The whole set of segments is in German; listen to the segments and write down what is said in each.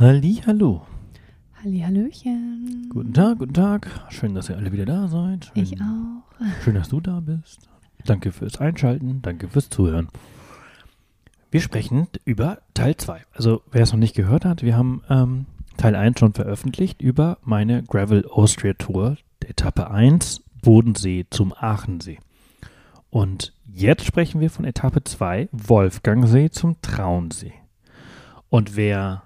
Halli, hallo. Hallihallöchen. Guten Tag, guten Tag. Schön, dass ihr alle wieder da seid. Schön, Ich auch. Schön, dass du da bist. Danke fürs Einschalten, danke fürs Zuhören. Wir sprechen über Teil 2. Also, wer es noch nicht gehört hat, wir haben ähm, Teil 1 schon veröffentlicht über meine Gravel Austria Tour, Etappe 1, Bodensee zum Aachensee. Und jetzt sprechen wir von Etappe 2, Wolfgangsee zum Traunsee. Und wer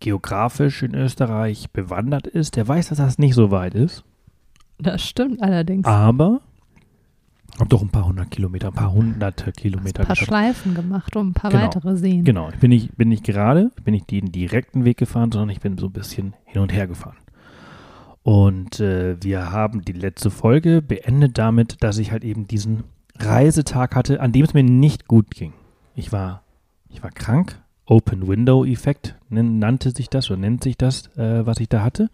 geografisch in Österreich bewandert ist, der weiß, dass das nicht so weit ist. Das stimmt allerdings. Aber habe doch ein paar hundert Kilometer, ein paar hunderte Kilometer ein paar geschafft. Schleifen gemacht und ein paar Genau. weitere Seen. Genau, ich bin nicht, bin nicht gerade, bin nicht den direkten Weg gefahren, sondern ich bin so ein bisschen hin und her gefahren. Und äh, wir haben die letzte Folge beendet damit, dass ich halt eben diesen Reisetag hatte, an dem es mir nicht gut ging. Ich war, ich war krank. Open Window Effekt nannte sich das oder nennt sich das, äh, was ich da hatte.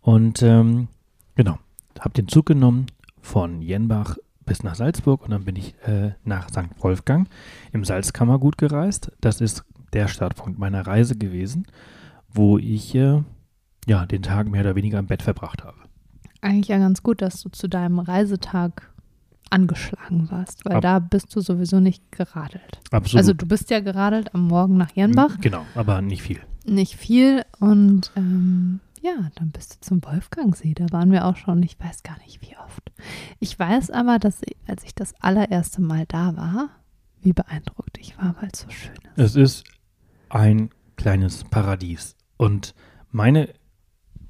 Und ähm, genau, habe den Zug genommen von Jenbach bis nach Salzburg und dann bin ich äh, nach St. Wolfgang im Salzkammergut gereist. Das ist der Startpunkt meiner Reise gewesen, wo ich äh, ja den Tag mehr oder weniger im Bett verbracht habe. Eigentlich ja ganz gut, dass du zu deinem Reisetag angeschlagen warst, weil Ab- da bist du sowieso nicht geradelt. Absolut. Also du bist ja geradelt am Morgen nach Jenbach, Genau, aber nicht viel. nicht viel und ähm, ja, dann bist du zum Wolfgangsee. Da waren wir auch schon, ich weiß gar nicht wie oft. Ich weiß aber, dass ich, als ich das allererste Mal da war, wie beeindruckt ich war, weil es so schön ist. Es ist ein kleines Paradies. Und meine,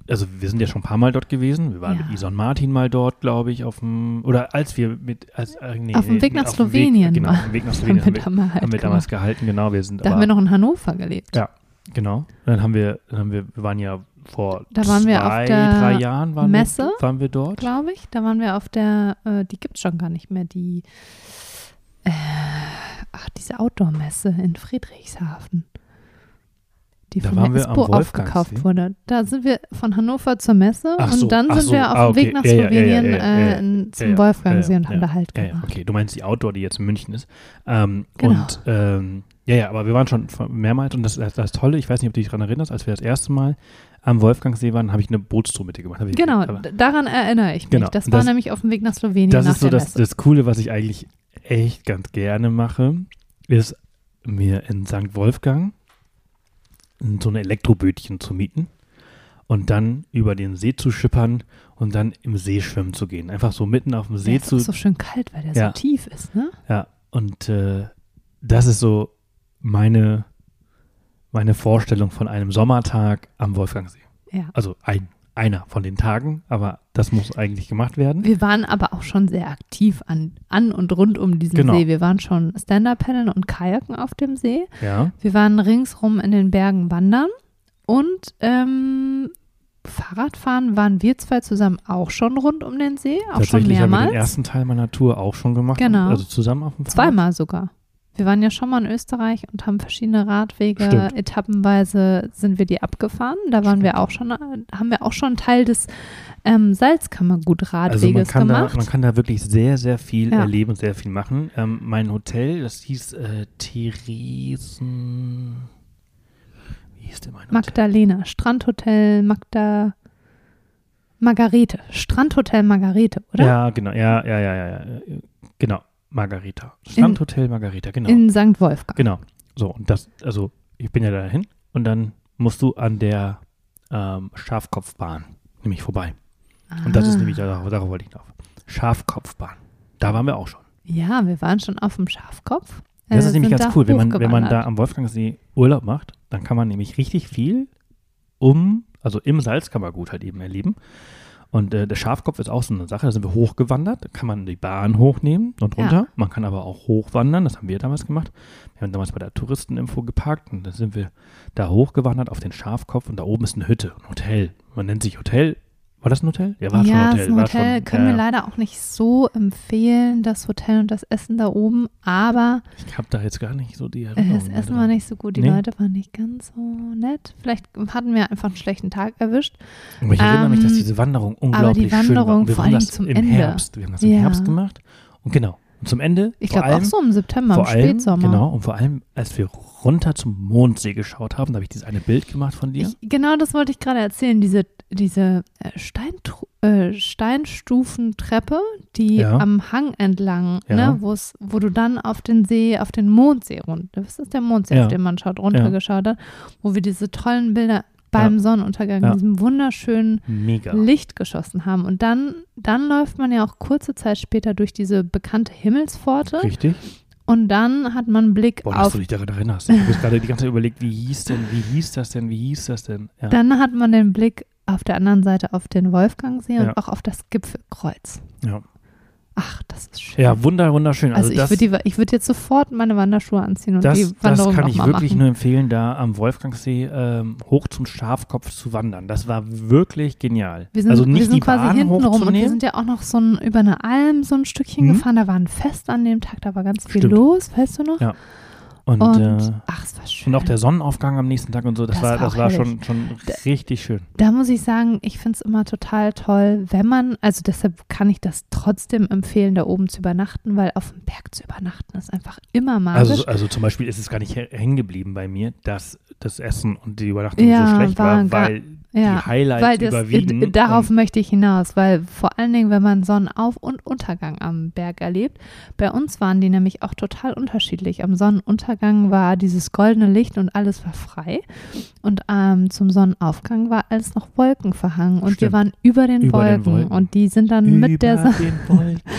also wir sind ja schon ein paar Mal dort gewesen. Wir waren Ja. mit Ison Martin mal dort, glaube ich, auf dem, oder als wir mit, als, äh, nee, Auf dem Weg nach Slowenien genau, war- auf dem Weg nach Slowenien haben wir, haben wir halt haben wir damals gehalten, genau. Wir sind Da haben aber, wir noch in Hannover gelebt. Ja. genau. Dann haben wir, dann haben wir, wir waren ja vor Da waren zwei, wir auf der drei Jahren waren Messe, wir, waren wir dort. glaube ich. Da waren wir auf der, äh, die gibt es schon gar nicht mehr, die, äh, ach, diese Outdoor-Messe in Friedrichshafen. Die Da von der Wolfgangsee. aufgekauft wurde. Da sind wir von Hannover zur Messe Ach und so, dann sind so, wir auf ah, dem Weg okay. nach Ja, ja, ja, Slowenien ja, äh, zum Wolfgangsee und haben da Halt gemacht. okay, du meinst die Outdoor, die jetzt in München ist. Ähm, Genau. Und ähm, ja, ja, aber wir waren schon mehrmals und das, das, das Tolle, ich weiß nicht, ob du dich daran erinnerst, als wir das erste Mal am Wolfgangsee waren, habe ich eine Bootstour mit dir gemacht. Ich- Genau, d- daran erinnere ich mich. Genau, Das und war das- nämlich auf dem Weg nach Slowenien Das nach ist so das, das Coole, was ich eigentlich echt ganz gerne mache, ist mir in St. Wolfgang so ein Elektrobötchen zu mieten und dann über den See zu schippern und dann im See schwimmen zu gehen. Einfach so mitten auf dem der See ist zu auch so schön kalt, weil der Ja. so tief ist, ne? Ja, und äh, das ist so meine, meine Vorstellung von einem Sommertag am Wolfgangsee. Ja. Also ein, einer von den Tagen, aber das muss eigentlich gemacht werden. Wir waren aber auch schon sehr aktiv an, an und rund um diesen Genau. See. Wir waren schon Stand-Up-Paddeln und Kajaken auf dem See. Ja, Wir waren ringsrum in den Bergen wandern und ähm, Fahrradfahren waren wir zwei zusammen auch schon rund um den See, auch schon tatsächlich haben wir mehrmals. den ersten Teil meiner Tour auch schon gemacht. Genau. Also zusammen auf dem Fahrrad. Zweimal sogar. Wir waren ja schon mal in Österreich und haben verschiedene Radwege, Stimmt. etappenweise sind wir die abgefahren. Da waren wir auch schon, haben wir auch schon einen Teil des ähm, Also man Salzkammergut-Radweges da, gemacht. man kann da wirklich sehr, sehr viel Ja. erleben und sehr viel machen. Ähm, mein Hotel, das hieß äh, Theresen... Wie hieß denn mein Hotel? Magdalena, Strandhotel Magda Margarete, Strandhotel Margarete, oder? Ja, genau. Ja, ja, ja, ja. ja. Genau. Margarita. Strandhotel Margarita, genau. In St. Wolfgang. Genau. So, und das, also ich bin ja dahin und dann musst du an der ähm, Schafkopfbahn nämlich vorbei. Und das ist Ah. nämlich, darauf, darauf wollte ich noch. Schafkopfbahn. Da waren wir auch schon. Ja, wir waren schon auf dem Schafkopf. Das äh, ist nämlich sind ganz cool. Wenn man, wenn man da am Wolfgangsee Urlaub macht, dann kann man nämlich richtig viel um, also im Salzkammergut halt eben erleben. Und äh, der Schafkopf ist auch so eine Sache, da sind wir hochgewandert, da kann man die Bahn hochnehmen und Ja. runter. Man kann aber auch hochwandern, das haben wir damals gemacht. Wir haben damals bei der Touristeninfo geparkt und dann sind wir da hochgewandert auf den Schafkopf und da oben ist eine Hütte, ein Hotel. Man nennt sich Hotel. War das ein Hotel? Ja, war schon ja, ein Hotel. ist ein Hotel. schon, Können ja, wir leider auch nicht so empfehlen, das Hotel und das Essen da oben. Aber Ich habe da jetzt gar nicht so die Erinnerung. das Essen dran. war nicht so gut. Die Nee. Leute waren nicht ganz so nett. Vielleicht hatten wir einfach einen schlechten Tag erwischt. Aber ich erinnere mich, dass Ähm, diese Wanderung unglaublich Wanderung schön war. Wir vor haben allem das zum im Ende. Herbst. Wir haben das im Ja. Herbst gemacht. Und genau, Und zum Ende, Ich glaube auch so im September, im allem, Spätsommer. genau, und vor allem, als wir runter zum Mondsee geschaut haben, da habe ich dieses eine Bild gemacht von dir. Ich, genau das wollte ich gerade erzählen. Diese, diese äh, Steintru- äh, Steinstufentreppe, die Ja. am Hang entlang, Ja. ne, wo's, wo du dann auf den See, auf den Mondsee runter, was ist der Mondsee, Ja. auf den man schaut, runtergeschaut hat, wo wir diese tollen Bilder beim. Sonnenuntergang, Ja. in diesem wunderschönen Mega. Licht geschossen haben. Und dann, dann läuft man ja auch kurze Zeit später durch diese bekannte Himmelspforte Richtig. und dann hat man einen Blick Boah, dass auf du dich daran erinnerst. Ich habe gerade die ganze Zeit überlegt, wie hieß denn, wie hieß das denn, wie hieß das denn? Ja. Dann hat man den Blick auf der anderen Seite auf den Wolfgangsee und Ja. auch auf das Gipfelkreuz. Ja. Ach, das ist schön. ja, wunder, wunderschön. also, Also, das, ich würde würd jetzt sofort meine Wanderschuhe anziehen und die das, das Wanderung kann noch ich wirklich machen. nur empfehlen, da am Wolfgangsee ähm, hoch zum Schafkopf zu wandern. Das war wirklich genial. Wir sind, also nicht wir sind die quasi Bahn hinten rum und wir sind ja auch noch so ein, über eine Alm so ein Stückchen Mhm. gefahren. Da war ein Fest an dem Tag, da war ganz viel Stimmt. los, weißt du noch? Ja. Und, Und, äh, ach, es war schön. und auch der Sonnenaufgang am nächsten Tag und so, das, Das war, das war herrlich. schon, schon Da- richtig schön. Da muss ich sagen, ich finde es immer total toll, wenn man, also deshalb kann ich das trotzdem empfehlen, da oben zu übernachten, weil auf dem Berg zu übernachten ist einfach immer magisch. Also, also zum Beispiel ist es gar nicht hä- hängen geblieben bei mir, dass das Essen und die Übernachtung Ja, so schlecht war weil ja, die Highlights weil das, überwiegen. darauf möchte ich hinaus, weil vor allen Dingen, wenn man Sonnenauf- und Untergang am Berg erlebt, bei uns waren die nämlich auch total unterschiedlich. Am Sonnenuntergang war dieses goldene Licht und alles war frei und ähm, zum Sonnenaufgang war alles noch Wolken verhangen und wir Stimmt. waren über den, Über den Wolken, Wolken. und die sind dann mit der über Sonne Wolken.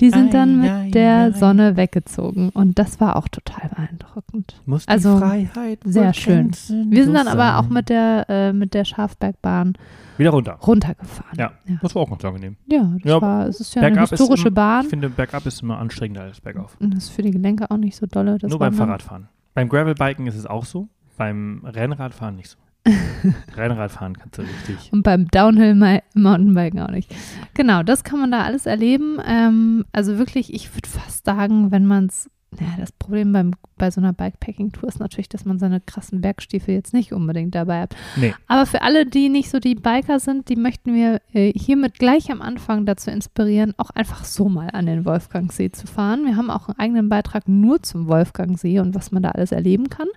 Die sind dann Ei, mit ei, der ei. Sonne weggezogen und das war auch total beeindruckend. Muss die Also, Freiheit sehr schön. Wir sind dann sein. aber auch mit der, äh, mit der Schafbergbahn wieder runter. runtergefahren. Ja. ja. Das war auch ganz angenehm. Ja, das Ja, war, es ist ja eine historische immer- Bahn. Ich finde, bergab ist immer anstrengender als bergauf. Und das ist für die Gelenke auch nicht so dolle. Das Nur beim. Fahrradfahren. Beim Gravelbiken ist es auch so, beim Rennradfahren nicht so. Rennradfahren kannst du richtig. Und beim Downhill-Mountainbiken auch nicht. Genau, das kann man da alles erleben. Ähm, also wirklich, ich würde fast sagen, wenn man es, ja, das Problem beim, bei so einer Bikepacking-Tour ist natürlich, dass man seine krassen Bergstiefel jetzt nicht unbedingt dabei hat. Nee. Aber für alle, die nicht so die Biker sind, die möchten wir äh, hiermit gleich am Anfang dazu inspirieren, auch einfach so mal an den Wolfgangsee zu fahren. Wir haben auch einen eigenen Beitrag nur zum Wolfgangsee und was man da alles erleben kann.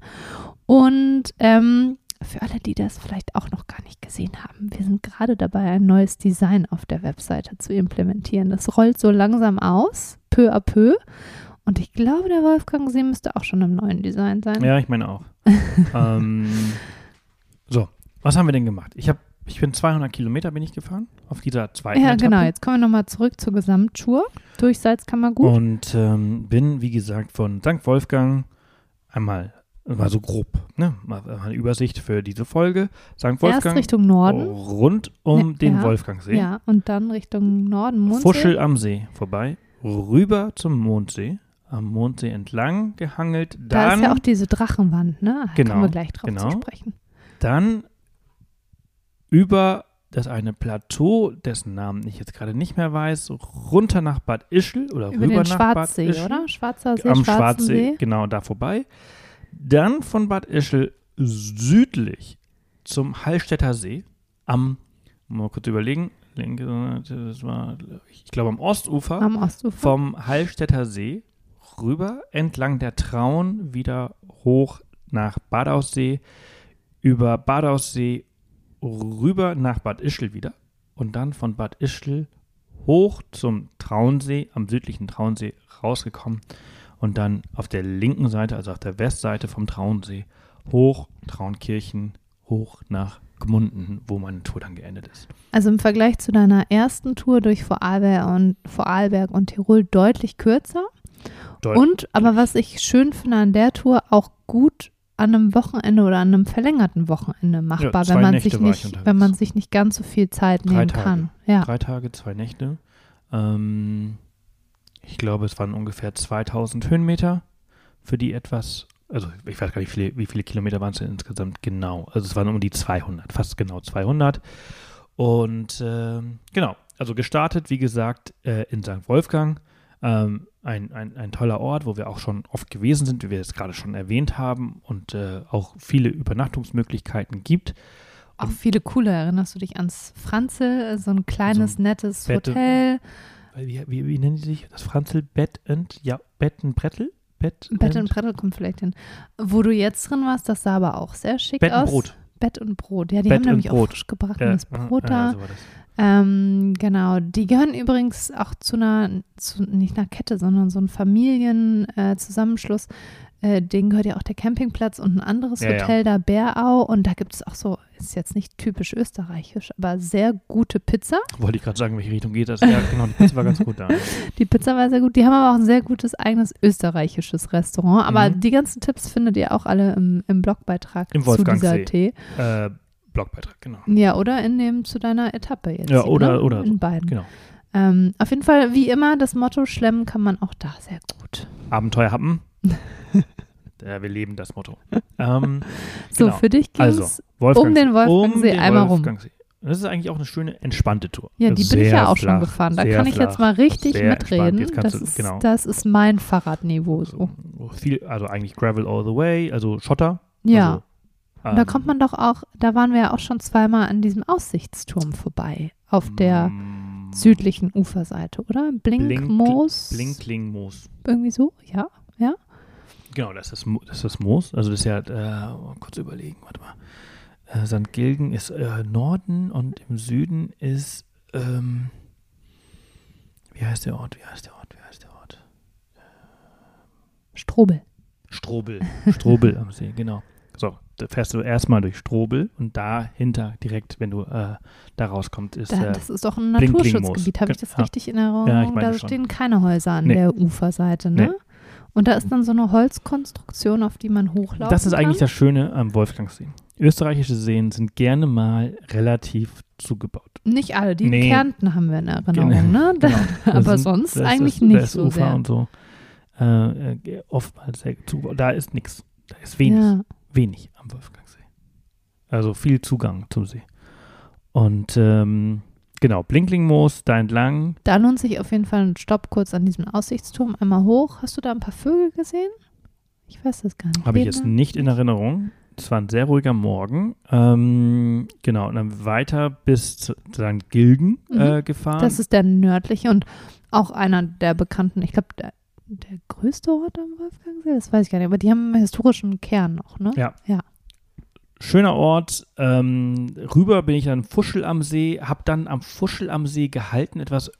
Und ähm, für alle, die das vielleicht auch noch gar nicht gesehen haben, wir sind gerade dabei, ein neues Design auf der Webseite zu implementieren. Das rollt so langsam aus, peu à peu. Und ich glaube, der Wolfgangsee müsste auch schon im neuen Design sein. Ja, ich meine auch. ähm, so, was haben wir denn gemacht? Ich, hab, ich bin 200 Kilometer bin ich gefahren auf dieser zweiten Ja, Etappe. genau. Jetzt kommen wir nochmal zurück zur Gesamttour durch Salzkammergut. Und ähm, bin, wie gesagt, von St. Wolfgang einmal, mal so grob, ne, mal, mal eine Übersicht für diese Folge. St. Erst Wolfgang Richtung Norden. rund um Ja, den ja. Wolfgangsee. Ja, und dann Richtung Norden, Mondsee. Fuschel am See vorbei, rüber zum Mondsee, am Mondsee entlang gehangelt, Da dann, ist ja auch diese Drachenwand, ne? Da Genau, kommen wir gleich drauf genau. zu sprechen. dann über das eine Plateau, dessen Namen ich jetzt gerade nicht mehr weiß, runter nach Bad Ischl oder Über rüber den nach Bad Schwarzsee, Ischl. oder? Schwarzer See, am Schwarzen Schwarzsee, See. genau da vorbei. Dann von Bad Ischl südlich zum Hallstätter See am, mal kurz überlegen, linke, Seite, das war, ich glaube am Ostufer Am Ostufer. vom Hallstätter See rüber entlang der Traun wieder hoch nach Badaussee, über Badaussee rüber nach Bad Ischl wieder und dann von Bad Ischl hoch zum Traunsee, am südlichen Traunsee rausgekommen und dann auf der linken Seite, also auf der Westseite vom Traunsee, hoch Traunkirchen, hoch nach Gmunden, wo meine Tour dann geendet ist. Also im Vergleich zu deiner ersten Tour durch Vorarlberg und, Vorarlberg und Tirol deutlich kürzer. Deut- Und, aber was ich schön finde an der Tour, auch gut an einem Wochenende oder an einem verlängerten Wochenende machbar, Ja, wenn man Nächte sich nicht, wenn man sich nicht ganz so viel Zeit Drei nehmen Tage. kann. Ja. Drei Tage, zwei Nächte. Ähm, ich glaube, es waren ungefähr 2000 Höhenmeter für die etwas, also ich weiß gar nicht, wie viele, wie viele Kilometer waren es denn insgesamt genau. Also es waren um die 200, fast genau 200. Und ähm, genau, also gestartet, wie gesagt, äh, in St. Wolfgang. Ähm, ein, ein, ein toller Ort, wo wir auch schon oft gewesen sind, wie wir es gerade schon erwähnt haben und äh, auch viele Übernachtungsmöglichkeiten gibt. Auch viele coole, erinnerst du dich ans Franzel, so ein kleines, nettes Bette- Hotel weil wie, wie, wie nennen die sich? Das Franzl Bett and, ja, Bett and Brettel? Bett, Bett und Brettel kommt vielleicht hin. Wo du jetzt drin warst, das sah aber auch sehr schick Bett aus. und Brot. Bett und Brot. Ja, die Bett haben nämlich und Brot. auch frisch gebracht Ja, Brot ja, da. so war das. Ähm, genau, die gehören übrigens auch zu einer, zu, nicht einer Kette, sondern so ein Familienzusammenschluss. Äh. Äh, denen gehört ja auch der Campingplatz und ein anderes Ja, ja. Hotel da, Bärau. Und da gibt es auch so, ist jetzt nicht typisch österreichisch, aber sehr gute Pizza. Wollte ich gerade sagen, in welche Richtung geht das? Ja, genau, die Pizza war ganz gut da. Die Pizza war sehr gut. Die haben aber auch ein sehr gutes eigenes österreichisches Restaurant. Aber Mhm. die ganzen Tipps findet ihr auch alle im, im Blogbeitrag Im zu dieser. Tee. Äh, Blogbeitrag, genau. Ja, oder in dem zu deiner Etappe jetzt. Ja, hier, oder- ne? oder so. In beiden. Genau. Ähm, auf jeden Fall, wie immer, das Motto schlemmen kann man auch da sehr gut. Abenteuer happen. ja, wir leben das Motto. Ähm, So, genau. für dich ging Also, es. Wolfgangsee. um den Wolfgangsee den einmal rum. Wolfgangsee. Das ist eigentlich auch eine schöne, entspannte Tour. Ja, die bin Sehr ich ja auch schon flach, gefahren. Da kann ich jetzt mal richtig mitreden. Das du- ist, genau. das ist mein Fahrradniveau so. So viel, also eigentlich Gravel all the way, also Schotter. Ja. Also, Und da ähm, kommt man doch auch, da waren wir ja auch schon zweimal an diesem Aussichtsturm vorbei. Auf der mm, südlichen Uferseite, oder? Blinkmoos. Blinklingmoos. Irgendwie so, ja. Genau, das ist, das ist das Moos. Also das ist ja, äh, mal kurz überlegen, warte mal. Äh, St. Gilgen ist äh, Norden und im Süden ist, ähm, wie heißt der Ort, wie heißt der Ort, wie heißt der Ort? Strobel. Strobel. Strobel am See, genau. So, da fährst du erstmal durch Strobel und dahinter direkt, wenn du äh, da rauskommst, ist Da, äh, das ist doch ein. Naturschutzgebiet. Habe ich das richtig in Erinnerung? Ja, ich meine da schon. stehen keine Häuser an Nee. der Uferseite, ne? Nee. Und da ist dann so eine Holzkonstruktion, auf die man hochlaufen Das ist eigentlich kann. das Schöne am Wolfgangsee. Österreichische Seen sind gerne mal relativ zugebaut. Nicht alle, die Nee. Kärnten haben wir in Erinnerung, Genau. ne? Da, Genau. Das aber sind- sonst das eigentlich ist, nicht da ist so Ufer sehr. und so. Äh, äh, oftmals sehr zugebaut. Da ist nichts. Da ist wenig. Ja. Wenig am Wolfgangsee. Also viel Zugang zum See. Und ähm, genau, Blinklingmoos da entlang. Da lohnt sich auf jeden Fall ein Stopp kurz an diesem Aussichtsturm einmal hoch. Hast du da ein paar Vögel gesehen? Ich weiß das gar nicht. Habe ich jetzt nicht in Erinnerung. Es war ein sehr ruhiger Morgen. Ähm, genau, und dann weiter bis zu St. Gilgen äh, gefahren. Das ist der nördliche und auch einer der bekannten, ich glaube, der, der größte Ort am Wolfgangsee, das weiß ich gar nicht, aber die haben einen historischen Kern noch, ne? Ja. Ja. Schöner Ort. Ähm, rüber bin ich dann Fuschel am See, habe dann am Fuschel am See gehalten, etwas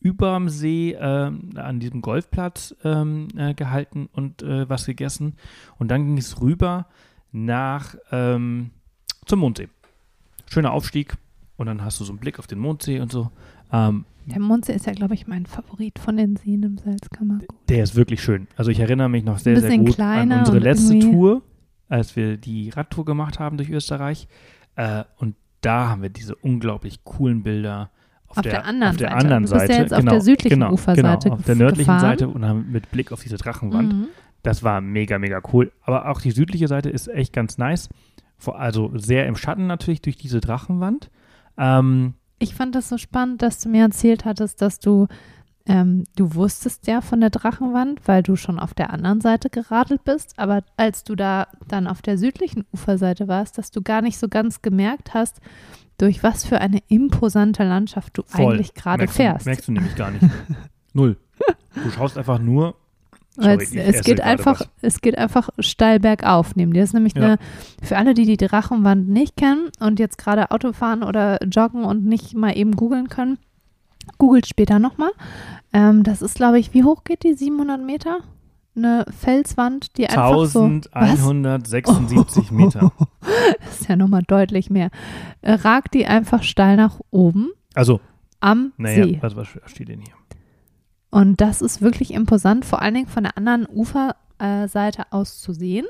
über am See ähm, an diesem Golfplatz ähm, äh, gehalten und äh, was gegessen. Und dann ging es rüber nach ähm, zum Mondsee. Schöner Aufstieg und dann hast du so einen Blick auf den Mondsee und so. Ähm, Der Mondsee ist ja, glaube ich, mein Favorit von den Seen im Salzkammergut. Der ist wirklich schön. Also ich erinnere mich noch sehr, sehr gut kleiner an unsere letzte Tour, als wir die Radtour gemacht haben durch Österreich. Äh, und da haben wir diese unglaublich coolen Bilder auf, Auf der anderen auf der Seite. anderen Du bist ja jetzt auf genau, der südlichen genau, Uferseite Genau, auf der nördlichen gefahren. Seite und haben mit Blick auf diese Drachenwand. Mhm. Das war mega, mega cool. Aber auch die südliche Seite ist echt ganz nice. Vor, also sehr im Schatten natürlich durch diese Drachenwand. Ähm, Ich fand das so spannend, dass du mir erzählt hattest, dass du, ähm, du wusstest ja von der Drachenwand, weil du schon auf der anderen Seite geradelt bist, aber als du da dann auf der südlichen Uferseite warst, dass du gar nicht so ganz gemerkt hast, durch was für eine imposante Landschaft du voll. eigentlich gerade fährst. Du, merkst du nämlich gar nicht. Null. Du schaust einfach nur. Sorry, es, es, geht einfach, was. es geht einfach steil bergauf neben dir. Das ist nämlich Ja. eine, für alle, die die Drachenwand nicht kennen und jetzt gerade Auto fahren oder joggen und nicht mal eben googeln können, googelt später nochmal. Ähm, das ist, glaube ich, wie hoch geht die? 700 Meter? Eine Felswand, die einfach so. Was? 1176 Meter. Das ist ja nochmal deutlich mehr. Äh, Ragt die einfach steil nach oben Also, am naja, See. was, was steht denn hier? Und das ist wirklich imposant, vor allen Dingen von der anderen Uferseite aus zu sehen.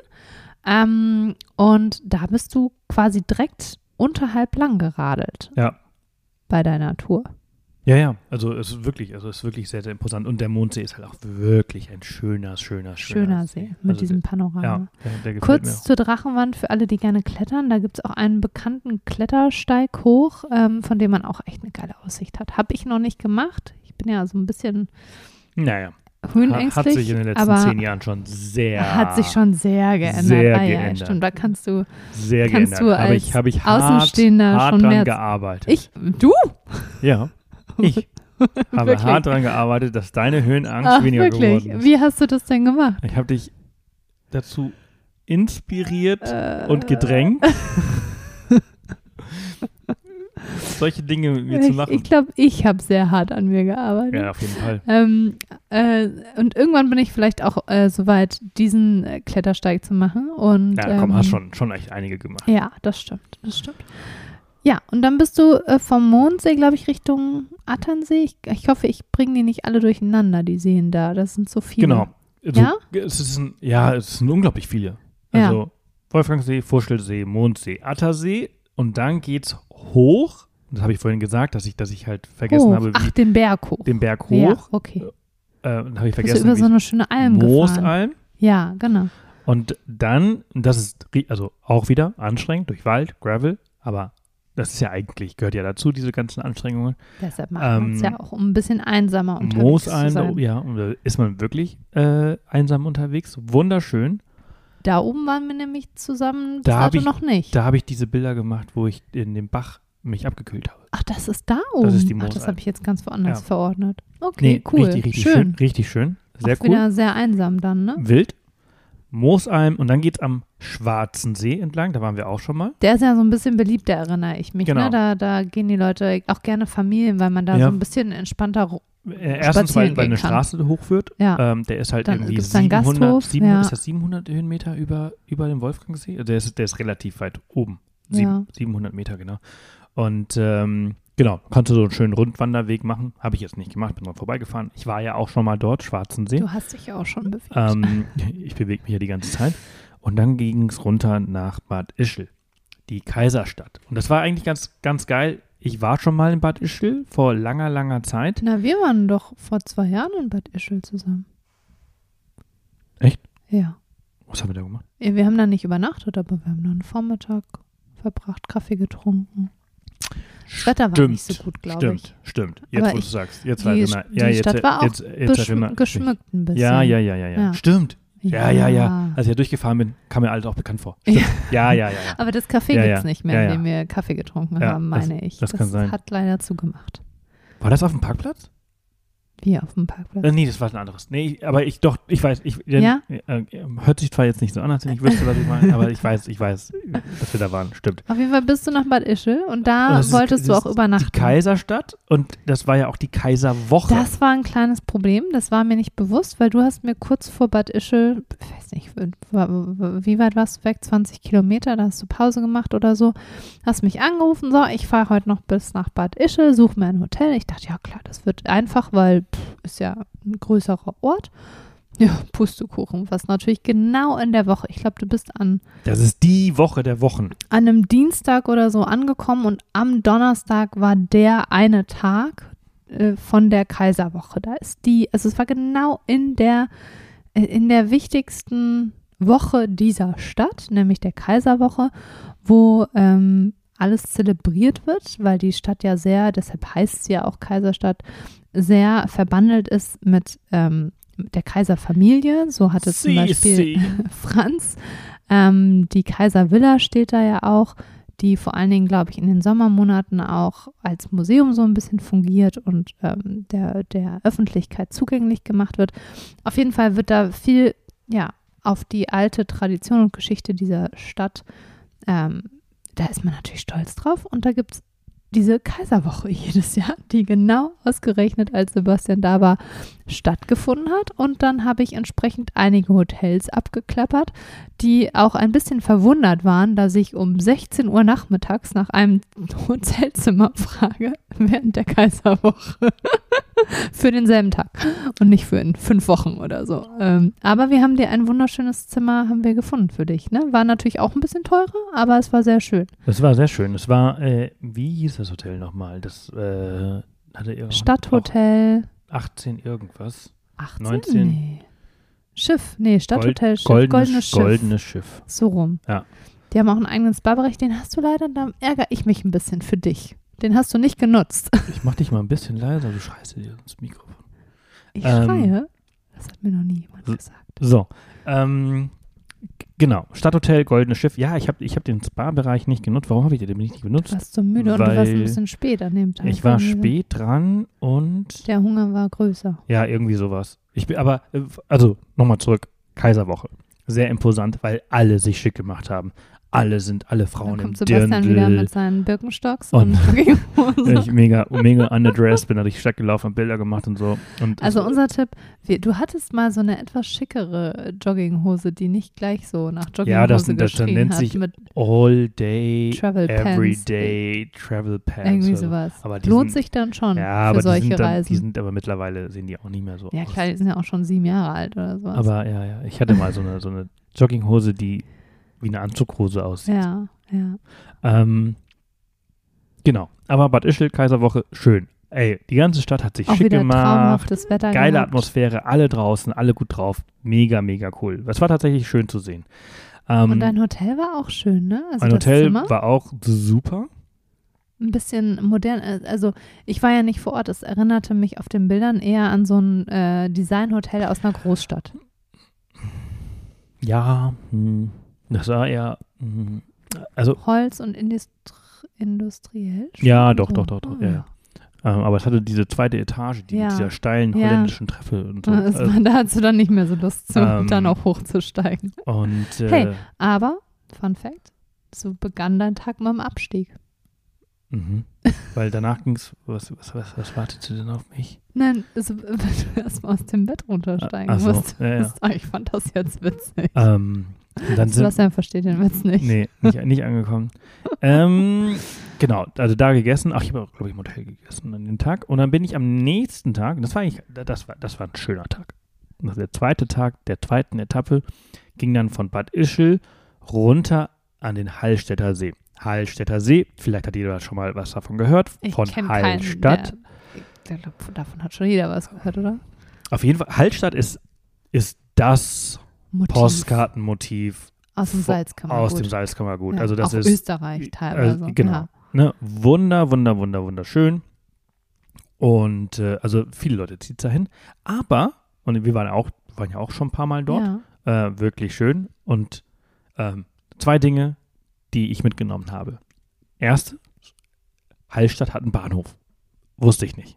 Ähm, und da bist du quasi direkt unterhalb lang geradelt Ja. bei deiner Tour. Ja, ja, also es ist wirklich, also es ist wirklich sehr, sehr imposant. Und der Mondsee ist halt auch wirklich ein schöner, schöner, schöner, Schöner See mit Also diesem Panorama. Ja, der, der Kurz zur Drachenwand für alle, die gerne klettern. Da gibt es auch einen bekannten Klettersteig hoch, ähm, von dem man auch echt eine geile Aussicht hat. Habe ich noch nicht gemacht. Ich bin ja so ein bisschen. Naja, höhenängstlich. hat sich in den letzten zehn Jahren schon sehr, Hat sich schon sehr geändert. Sehr ah, Ja, geändert. stimmt. Da kannst du. sehr kannst geändert. du Habe ich, als habe ich hart, Außenstehender hart schon mehr- gearbeitet. Ich? Du? Ja, ich. habe Wirklich? hart daran gearbeitet, dass deine Höhenangst Ach, weniger wirklich? geworden ist. Wie hast du das denn gemacht? Ich habe dich dazu inspiriert Äh, und gedrängt, solche Dinge mit mir zu Ich, machen. ich glaube, ich habe sehr hart an mir gearbeitet. ja, auf jeden Fall. Ähm, äh, und irgendwann bin ich vielleicht auch äh, soweit, diesen äh, Klettersteig zu machen. Und, Ja, komm, ähm, hast schon, schon echt einige gemacht. Ja, das stimmt, das stimmt. Ja, und dann bist du äh, vom Mondsee, glaube ich, Richtung Atternsee. Ich, ich hoffe, ich bringe die nicht alle durcheinander, die Seen da. Das sind so viele. Genau. Also, Ja? Es ist ein, ja, es sind unglaublich viele. Ja. Also Wolfgangsee, Vorstelsee, Mondsee, Attersee und dann geht's hoch. Das habe ich vorhin gesagt, dass ich, dass ich halt vergessen hoch. habe, wie Ach, den Berg hoch. den Berg Ja, hoch. okay. Äh, habe ich Bist du vergessen, über so eine schöne Alm. Moosalm. Ja, genau. Und dann, das ist also auch wieder anstrengend durch Wald, Gravel, aber das ist ja eigentlich, gehört ja dazu, diese ganzen Anstrengungen. Deshalb machen wir uns Ähm, ja auch um ein bisschen einsamer unterwegs da, sein. ja, ist man wirklich äh, einsam unterwegs. Wunderschön. Da oben waren wir nämlich zusammen, bis Da hab dato ich- noch nicht. Da habe ich diese Bilder gemacht, wo ich in dem Bach mich abgekühlt habe. Ach, das ist da oben. Das ist die Ach, das habe ich jetzt ganz woanders Ja. verordnet. Okay, cool. richtig, richtig schön. schön. Richtig schön. Sehr auch cool. wieder sehr einsam dann, ne? Wild. Moosalm und dann geht es am Schwarzen See entlang. Da waren wir auch schon mal. Der ist ja so ein bisschen beliebter, erinnere ich mich. Genau. Ne? Da, da gehen die Leute, auch gerne Familien, weil man da Ja. so ein bisschen entspannter. Äh, erstens, weil, weil eine kann. Straße hochführt. Ja. Ähm, der ist halt Dann irgendwie gibt's da einen 700, Gasthof, 700 ja. ist das 700 Höhenmeter über, über dem Wolfgangsee. Der ist, der ist relativ weit oben. Sieben, Ja. 700 Meter, genau. Und ähm, genau, kannst du so einen schönen Rundwanderweg machen. Habe ich jetzt nicht gemacht, bin mal vorbeigefahren. Ich war ja auch schon mal dort, Schwarzen See. Du hast dich ja auch schon bewegt. Ähm, ich bewege mich ja die ganze Zeit. Und dann ging es runter nach Bad Ischl, die Kaiserstadt. Und das war eigentlich ganz, ganz geil. Ich war schon mal in Bad Ischl vor langer, langer Zeit. Na, wir waren doch vor zwei Jahren in Bad Ischl zusammen. Echt? Ja. Was haben wir da gemacht? Ja, Wir haben da nicht übernachtet, aber wir haben da einen Vormittag verbracht, Kaffee getrunken. Das Wetter war nicht so gut, glaube Stimmt, ich. stimmt. Jetzt, Aber wo du sagst. Jetzt die erinnere- die ja, jetzt, Stadt war auch jetzt, jetzt mich. geschmückt ein bisschen. Ja, ja, ja, ja, ja. Ja. Stimmt. Ja, ja, ja. Als ich ja durchgefahren bin, kam mir alles auch bekannt vor. Stimmt. Ja, ja, ja, ja. Aber das Café Ja, gibt's ja. nicht mehr, Ja, in ja. dem wir Kaffee getrunken Ja, haben, das- meine ich. das kann sein. hat leider zugemacht. War das auf dem Parkplatz? Wie auf dem Parkplatz. Äh, nee, das war ein anderes. Nee, aber ich doch, ich weiß, ich, Ja? äh, hört sich zwar jetzt nicht so an, als wenn ich wüsste, was ich meine, aber ich weiß, ich weiß, dass wir da waren, stimmt. Auf jeden Fall bist du nach Bad Ischl und Und da ist- wolltest du das auch ist übernachten. Die Kaiserstadt und das war ja auch die Kaiserwoche. Das war ein kleines Problem, das war mir nicht bewusst, weil du hast mir kurz vor Bad Ischl, ich weiß nicht, wie weit warst du weg? 20 Kilometer, da hast du Pause gemacht oder so. Hast mich angerufen, so, ich fahre heute noch bis nach Bad Ischl, suche mir ein Hotel. Ich dachte, ja klar, das wird einfach, weil ist ja ein größerer Ort. Ja, Pustekuchen, was natürlich genau in der Woche, ich glaube, du bist an das ist die Woche der Wochen. an einem Dienstag oder so angekommen und am Donnerstag war der eine Tag äh, von der Kaiserwoche. Da ist die, also es war genau in der, äh, in der wichtigsten Woche dieser Stadt, nämlich der Kaiserwoche, wo ähm, alles zelebriert wird, weil die Stadt ja sehr, deshalb heißt sie ja auch Kaiserstadt, sehr verbandelt ist mit ähm, der Kaiserfamilie. So hatte zum Sie, Beispiel sie. Franz. Ähm, die Kaiservilla steht da ja auch, die vor allen Dingen, glaube ich, in den Sommermonaten auch als Museum so ein bisschen fungiert und ähm, der, der Öffentlichkeit zugänglich gemacht wird. Auf jeden Fall wird da viel, ja, auf die alte Tradition und Geschichte dieser Stadt, ähm, da ist man natürlich stolz drauf und da gibt es diese Kaiserwoche jedes Jahr, die genau ausgerechnet, als Sebastian da war, stattgefunden hat. Und dann habe ich entsprechend einige Hotels abgeklappert, die auch ein bisschen verwundert waren, dass ich um 16 Uhr nachmittags nach einem Hotelzimmer frage, während der Kaiserwoche. für denselben Tag und nicht für in fünf Wochen oder so. Ähm, aber wir haben dir ein wunderschönes Zimmer haben wir gefunden für dich. Ne? War natürlich auch ein bisschen teurer, aber es war sehr schön. Das war sehr schön. Das war, äh, wie hieß das Hotel nochmal? Das äh, hatte irgendwann Stadthotel auch 18 irgendwas. 18? 19. Nee. Schiff, nee, Stadthotel Schiff, goldenes, goldenes Schiff. goldenes Schiff. So rum. Ja. Die haben auch einen eigenen Spa-Bereich, den hast du leider, da ärgere ich mich ein bisschen für dich. Den hast du nicht genutzt. Ich mach dich mal ein bisschen leiser, du scheiße dir ins Mikrofon. Ich Ähm, schreie. Das hat mir noch nie jemand gesagt. So, ähm, Genau, Stadthotel, Goldenes Schiff. Ja, ich habe ich hab den Spa-Bereich nicht genutzt. Warum habe ich den nicht Du genutzt? warst so müde und du warst Weil ein bisschen spät an dem Tag. Ich war spät dran und Der Hunger war größer. ja, irgendwie sowas. Ich bin aber, äh, also nochmal zurück, Kaiserwoche. Sehr imposant, weil alle sich schick gemacht haben. Alle sind, alle Frauen im kommt Sebastian wieder Dirndl. mit seinen Birkenstocks Und- und. Ich mega, mega underdressed, bin da die Stadt gelaufen, hab Bilder gemacht und so. Und Also unser Tipp, wir, du hattest mal so eine etwas schickere Jogginghose, die nicht gleich so nach Jogginghose Ja, das- das- das nennt sich mit All Day, Travel Pants. Everyday Travel Pants. irgendwie sowas. Aber die Lohnt sind- sich dann schon Ja, für aber die solche sind, dann, Reisen. die sind aber mittlerweile, sehen die auch nicht mehr so ja aus. klar, die sind ja auch schon sieben Jahre alt oder sowas. Aber ja, ja, ich hatte mal so eine, so eine Jogginghose, die wie eine Anzughose aussieht. ja, ja. Ähm, genau. Aber Bad Ischl, Kaiserwoche, schön. Ey, die ganze Stadt hat sich Auch schick gemacht. traumhaftes Wetter Geile gehabt. Atmosphäre, alle draußen, alle gut drauf. Mega, mega cool. Das war tatsächlich schön zu sehen. Ähm, Und dein Hotel war auch schön, ne? Also mein das Hotel Zimmer, war auch super. ein bisschen modern. äh, Also ich war ja nicht vor Ort. Es erinnerte mich auf den Bildern eher an so ein äh, Designhotel aus einer Großstadt. Ja, hm, das war eher, hm, also, Holz und Industri industriell. schon Ja, doch, so. doch, doch, doch, Ah, ja, ja. ähm, aber es hatte diese zweite Etage, die Ja. mit dieser steilen Ja. holländischen Treppe und so. Also, war, da hast du dann nicht mehr so Lust, zu, Ähm, dann auch hochzusteigen. und äh, Hey. Aber, Fun Fact, so begann dein Tag mit dem Abstieg. mhm. weil danach ging es, was, was, was, was wartete denn auf mich? Nein, also, wenn du erstmal aus dem Bett runtersteigen so, musst. ja, ja. Ich fand das jetzt witzig. Ähm, dann Sebastian versteht den Witz nicht. nee, nicht, nicht angekommen. ähm, genau, also da gegessen. Ach, ich habe, glaube ich, im Hotel gegessen an dem Tag. Und dann bin ich am nächsten Tag, das war eigentlich, das war, das war ein schöner Tag. Das der zweite Tag der zweiten Etappe ging dann von Bad Ischl runter an den Hallstätter See. Hallstätter See, vielleicht hat jeder schon mal was davon gehört, Ich von kenn keinen, Hallstatt. Der, ich glaube, davon hat schon jeder was gehört, oder? Auf jeden Fall, Hallstatt ist, ist das Motiv Postkartenmotiv aus dem Salzkammergut. aus dem Salzkammergut. Ja, also das auch ist Österreich teilweise. äh, genau. Ja. ne, wunder, wunder, wunder, wunderschön. Und äh, also viele Leute zieht da hin. Aber, und wir waren auch, waren ja auch schon ein paar Mal dort, Ja. äh, wirklich schön. Und ähm, zwei Dinge, die ich mitgenommen habe. Erste, Hallstatt hat einen Bahnhof. Wusste ich nicht.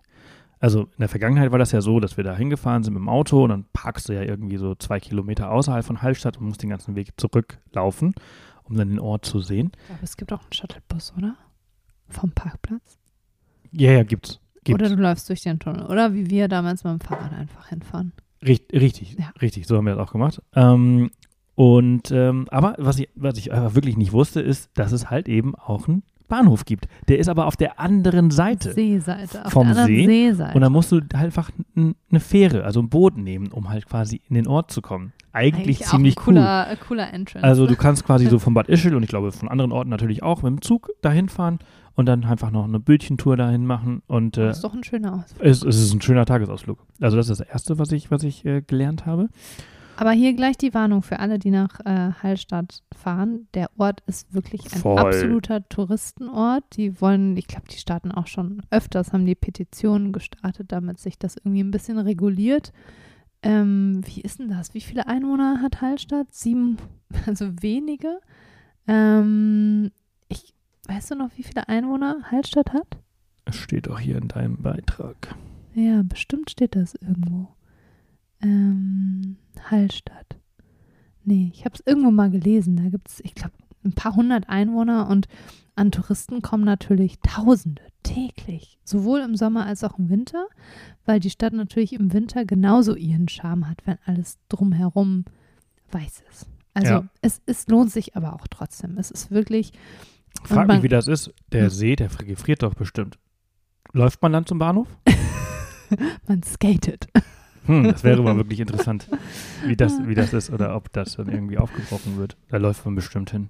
Also in der Vergangenheit war das ja so, dass wir da hingefahren sind mit dem Auto und dann parkst du ja irgendwie so zwei Kilometer außerhalb von Hallstatt und musst den ganzen Weg zurücklaufen, um dann den Ort zu sehen. Glaube, es gibt auch einen Shuttlebus, oder? Vom Parkplatz. Ja, ja, gibt's. gibt's. Oder du läufst durch den Tunnel. Oder wie wir damals mit dem Fahrrad einfach hinfahren. Richt, richtig, Ja. richtig, so haben wir das auch gemacht. Ähm, und ähm, aber was ich, was ich aber wirklich nicht wusste, ist, dass es halt eben auch einen Bahnhof gibt. Der ist aber auf der anderen Seite. Seeseite. Auf Vom der See. Seeseite. Und dann musst du halt einfach eine Fähre, also ein Boot nehmen, um halt quasi in den Ort zu kommen. Eigentlich, auch ziemlich ein cool. cooler, äh, cooler Entrance. Also du kannst quasi so von Bad Ischl und ich glaube von anderen Orten natürlich auch mit dem Zug dahin fahren und dann einfach noch eine Bötchentour dahin machen und äh, das ist doch ein schöner Ausflug. es, es ist ein schöner Tagesausflug. Also das ist das Erste, was ich, was ich äh, gelernt habe. Aber hier gleich die Warnung für alle, die nach äh, Hallstatt fahren. Der Ort ist wirklich ein Voll. absoluter Touristenort. Die wollen, ich glaube, die starten auch schon öfters, haben die Petitionen gestartet, damit sich das irgendwie ein bisschen reguliert. Ähm, wie ist denn das? Wie viele Einwohner hat Hallstatt? Sieben, also wenige. Ähm, ich, weißt du noch, wie viele Einwohner Hallstatt hat? Es steht auch hier in deinem Beitrag. Ja, bestimmt steht das irgendwo. Ähm, Hallstatt. Nee, ich habe es irgendwo mal gelesen. Da gibt es, ich glaube, ein paar hundert Einwohner und an Touristen kommen natürlich Tausende täglich. Sowohl im Sommer als auch im Winter, weil die Stadt natürlich im Winter genauso ihren Charme hat, wenn alles drumherum weiß ist. Also Ja. es, es lohnt sich aber auch trotzdem. Es ist wirklich, Frag man- mich, wie das ist. Der Hm. See, der gefriert doch bestimmt. Läuft man dann zum Bahnhof? man skatet. Hm, das wäre mal wirklich interessant, wie das, wie das ist oder ob das dann irgendwie aufgebrochen wird. Da läuft man bestimmt hin.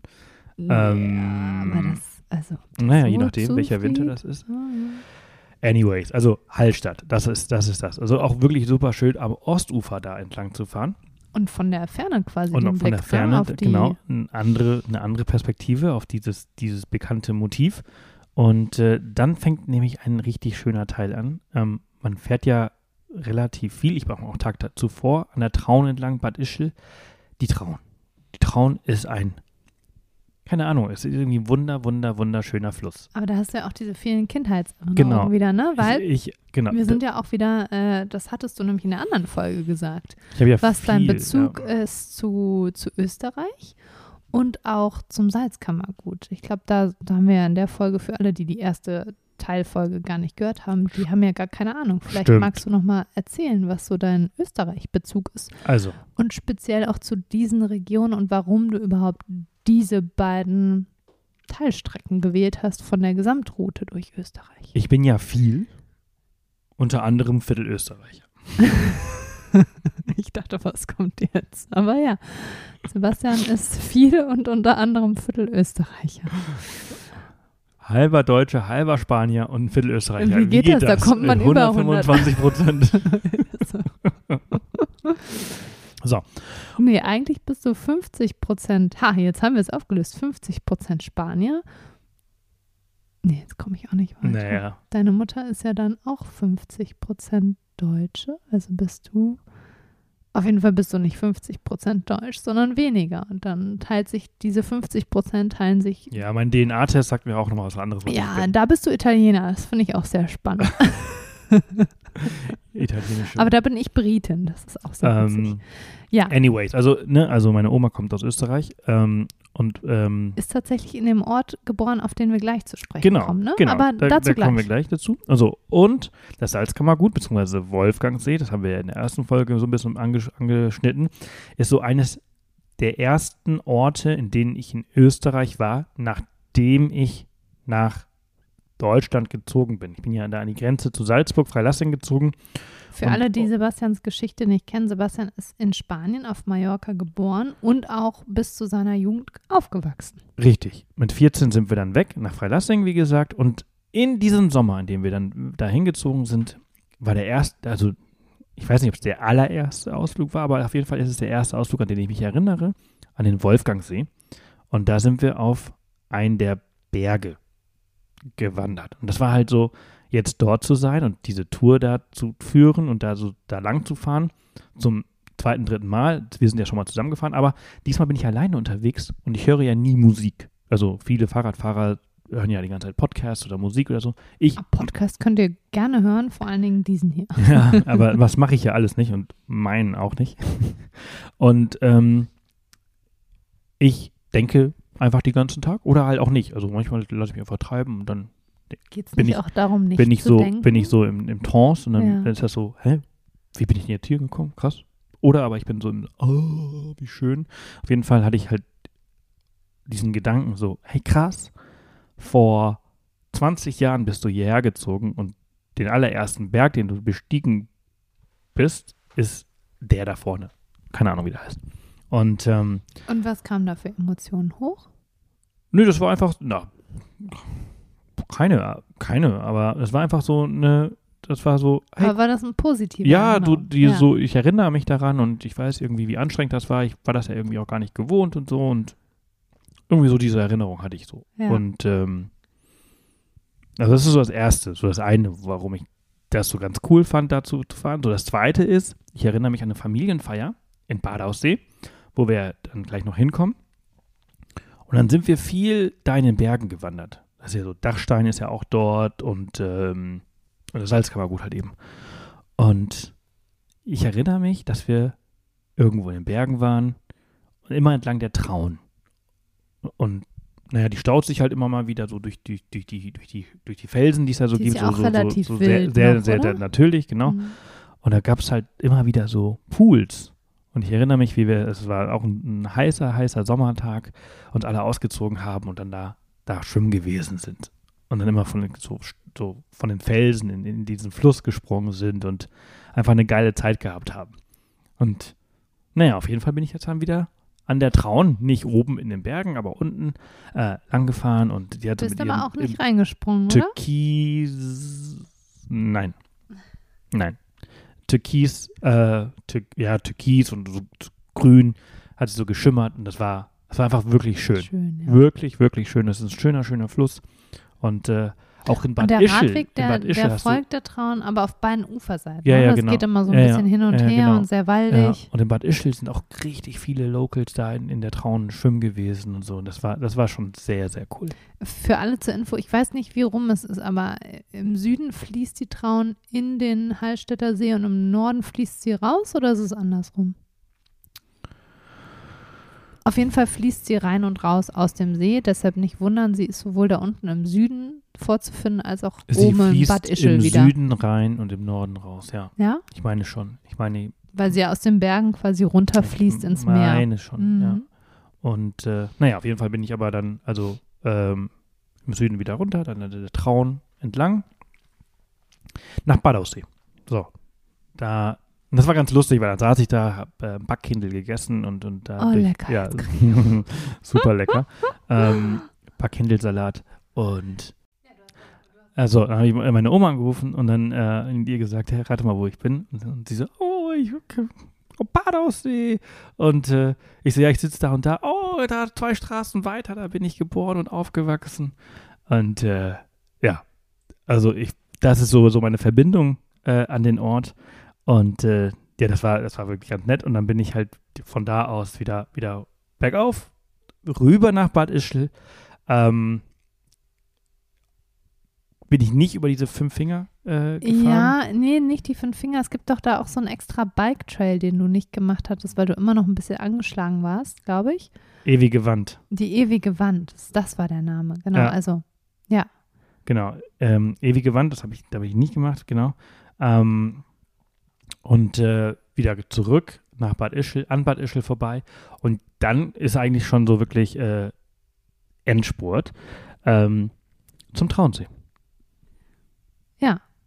Ähm, ja, aber das, also. Naja, je so nachdem, welcher Winter das ist. Ah. Anyways, also Hallstatt, das ist, das ist das. Also auch wirklich super schön am Ostufer da entlang zu fahren. Und von der Ferne quasi Und den von Blick der Ferne, ne, auf die, genau, eine andere, eine andere Perspektive auf dieses, dieses bekannte Motiv. Und äh, dann fängt nämlich ein richtig schöner Teil an. Ähm, man fährt ja relativ viel, ich war auch Tag zuvor, an der Traun entlang, Bad Ischl. Die Traun. Die Traun ist ein, keine Ahnung, es ist irgendwie ein wunder, wunder, wunderschöner Fluss. Aber da hast du ja auch diese vielen Kindheitserinnerungen Genau. wieder, ne? Weil ich, ich, genau. wir sind ja auch wieder, äh, das hattest du nämlich in der anderen Folge gesagt, ja was viel, dein Bezug ja. ist zu, zu Österreich und auch zum Salzkammergut. Ich glaube, da, da haben wir ja in der Folge für alle, die die erste Teilfolge gar nicht gehört haben, die haben ja gar keine Ahnung. Vielleicht Stimmt. magst du noch mal erzählen, was so dein Österreich-Bezug ist Also, und speziell auch zu diesen Regionen und warum du überhaupt diese beiden Teilstrecken gewählt hast von der Gesamtroute durch Österreich. ich bin ja viel, unter anderem Viertelösterreicher. Ich dachte, was kommt jetzt? Aber ja, Sebastian ist viel und unter anderem Viertelösterreicher. Halber Deutscher, halber Spanier und ein Viertelösterreicher. Wie geht das? Da kommt man In über 125 Prozent. So, Nee, eigentlich bist du 50 Prozent. Ha, jetzt haben wir es aufgelöst. 50 Prozent Spanier. Nee, jetzt komme ich auch nicht weiter. naja. Deine Mutter ist ja dann auch 50 Prozent Deutsche. Also bist du. Auf jeden Fall bist du nicht 50 Prozent Deutsch, sondern weniger. Und dann teilt sich diese 50 Prozent teilen sich. Ja, mein DNA-Test sagt mir auch nochmal was anderes. was Ja, da bist du Italiener. Das finde ich auch sehr spannend. Italienische. Aber da bin ich Britin. Das ist auch so ähm, Ja, anyways, also, ne, also meine Oma kommt aus Österreich ähm, und ähm, ist tatsächlich in dem Ort geboren, auf den wir gleich zu sprechen Genau, kommen. Ne? genau. Aber da, dazu da gleich. kommen wir gleich dazu. Also, und das Salzkammergut, beziehungsweise Wolfgangsee, das haben wir ja in der ersten Folge so ein bisschen angesch angeschnitten, ist so eines der ersten Orte, in denen ich in Österreich war, nachdem ich nach Deutschland gezogen bin. Ich bin ja da an die Grenze zu Salzburg, Freilassing gezogen. Für Und- alle, die Sebastians Geschichte nicht kennen, Sebastian ist in Spanien auf Mallorca geboren und auch bis zu seiner Jugend aufgewachsen. Richtig. Mit 14 sind wir dann weg, nach Freilassing, wie gesagt. Und in diesem Sommer, in dem wir dann da hingezogen sind, war der erste, also ich weiß nicht, ob es der allererste Ausflug war, aber auf jeden Fall ist es der erste Ausflug, an den ich mich erinnere, an den Wolfgangsee. Und da sind wir auf einen der Berge gewandert. Und das war halt so, jetzt dort zu sein und diese Tour da zu führen und da so da lang zu fahren, zum zweiten, dritten Mal. Wir sind ja schon mal zusammengefahren, aber diesmal bin ich alleine unterwegs und ich höre ja nie Musik. Also viele Fahrradfahrer hören ja die ganze Zeit Podcasts oder Musik oder so. Ich, Podcast könnt ihr gerne hören, vor allen Dingen diesen hier. ja, aber was mache ich ja alles nicht und meinen auch nicht. Und ähm, ich denke einfach den ganzen Tag oder halt auch nicht. Also manchmal lasse ich mich einfach treiben und dann Geht es Bin nicht ich- auch darum, nicht bin ich zu so, denken? bin ich so im, im Trance und dann, Ja. dann ist das so, hä, wie bin ich denn jetzt hier gekommen? Krass. Oder aber ich bin so im, oh, wie schön. Auf jeden Fall hatte ich halt diesen Gedanken so, hey krass, vor 20 Jahren bist du hierher gezogen und den allerersten Berg, den du bestiegen bist, ist der da vorne. Keine Ahnung, wie der heißt. Und ähm, Und was kam da für Emotionen hoch? Nö, das war einfach, na, keine, keine, aber es war einfach so eine, das war so, hey, Aber war das ein positiver ja, du, die ja. so, ich erinnere mich daran und ich weiß irgendwie, wie anstrengend das war. Ich war das ja irgendwie auch gar nicht gewohnt und so und irgendwie so diese Erinnerung hatte ich so. Ja. Und ähm, also das ist so das Erste, so das eine, warum ich das so ganz cool fand, dazu zu fahren. So das Zweite ist, ich erinnere mich an eine Familienfeier in Bad Aussee, wo wir dann gleich noch hinkommen. Und dann sind wir viel da in den Bergen gewandert. Das ist ja so, Dachstein ist ja auch dort und, ähm, das Salzkammergut halt eben. Und ich erinnere mich, dass wir irgendwo in den Bergen waren und immer entlang der Traun. Und naja, die staut sich halt immer mal wieder so durch, die durch, die, durch, die, durch die Felsen, die es da so Die ist gibt. ja so, auch so, relativ so, so sehr, wild sehr, noch, sehr, oder? natürlich, genau. Mhm. Und da gab es halt immer wieder so Pools. Und ich erinnere mich, wie wir, es war auch ein, ein heißer, heißer Sommertag, uns alle ausgezogen haben und dann da, da schwimmen gewesen sind. Und dann immer von, den- so, so von den Felsen in, in diesen Fluss gesprungen sind und einfach eine geile Zeit gehabt haben. Und naja, auf jeden Fall bin ich jetzt dann wieder an der Traun, nicht oben in den Bergen, aber unten äh, langgefahren und die Du hatte bist mit aber ihrem, auch nicht reingesprungen, oder? Türkis. Nein. Nein. Türkis, äh, Tür, ja, Türkis und so grün hat sie so geschimmert und das war, das war einfach wirklich schön. Schön, ja. Wirklich, wirklich schön. Das ist ein schöner, schöner Fluss. Und äh, auch in Bad Und der Ischl. Radweg, der, der folgt der Traun, aber auf beiden Uferseiten. Ja, ne? ja, das genau. geht immer so ein Ja, ja. bisschen hin und Ja, her genau. und sehr Ja, waldig. und in Bad Ischl sind auch richtig viele Locals da in, in der Traun schwimmen gewesen und so. Und das war, das war schon sehr, sehr cool. Für alle zur Info, ich weiß nicht, wie rum es ist, aber im Süden fließt die Traun in den Hallstätter See und im Norden fließt sie raus oder ist es andersrum? Auf jeden Fall fließt sie rein und raus aus dem See, deshalb nicht wundern, sie ist sowohl da unten im Süden vorzufinden als auch Sie oben in fließt Bad Ischl im wieder. Süden rein und im Norden raus, ja. Ja, Ich meine schon. Ich meine, weil sie ja aus den Bergen quasi runterfließt ich ins Meer. meine schon, Mhm. ja. Und äh, naja, auf jeden Fall bin ich aber dann, also ähm, im Süden wieder runter, dann an der Traun entlang, nach Bad Aussee. So, da, und das war ganz lustig, weil dann saß ich da, hab äh, Backkindel gegessen und, und da. Oh, lecker, Ja, super lecker. ähm, Backkindelsalat und also, dann habe ich meine Oma angerufen und dann äh, ihr gesagt, hey, rate mal, wo ich bin. Und, und sie so, oh, ich oh, Bad Aussee. Und äh, ich so, ja, ich sitze da und da. Oh, da zwei Straßen weiter, da bin ich geboren und aufgewachsen. Und äh, ja, also ich, das ist so, so meine Verbindung äh, an den Ort. Und äh, ja, das war, das war wirklich ganz nett. Und dann bin ich halt von da aus wieder, wieder bergauf, rüber nach Bad Ischl. Ähm, bin ich nicht über diese fünf Finger äh, gefahren. Ja, nee, nicht die fünf Finger. Es gibt doch da auch so einen extra Bike-Trail, den du nicht gemacht hattest, weil du immer noch ein bisschen angeschlagen warst, glaube ich. Ewige Wand. Die ewige Wand, das war der Name. Genau, Ja. also Genau. Ähm, ewige Wand, das habe ich, da habe ich nicht gemacht, genau. Ähm, und äh, wieder zurück nach Bad Ischl, an Bad Ischl vorbei. Und dann ist eigentlich schon so wirklich äh, Endspurt ähm, zum Traunsee.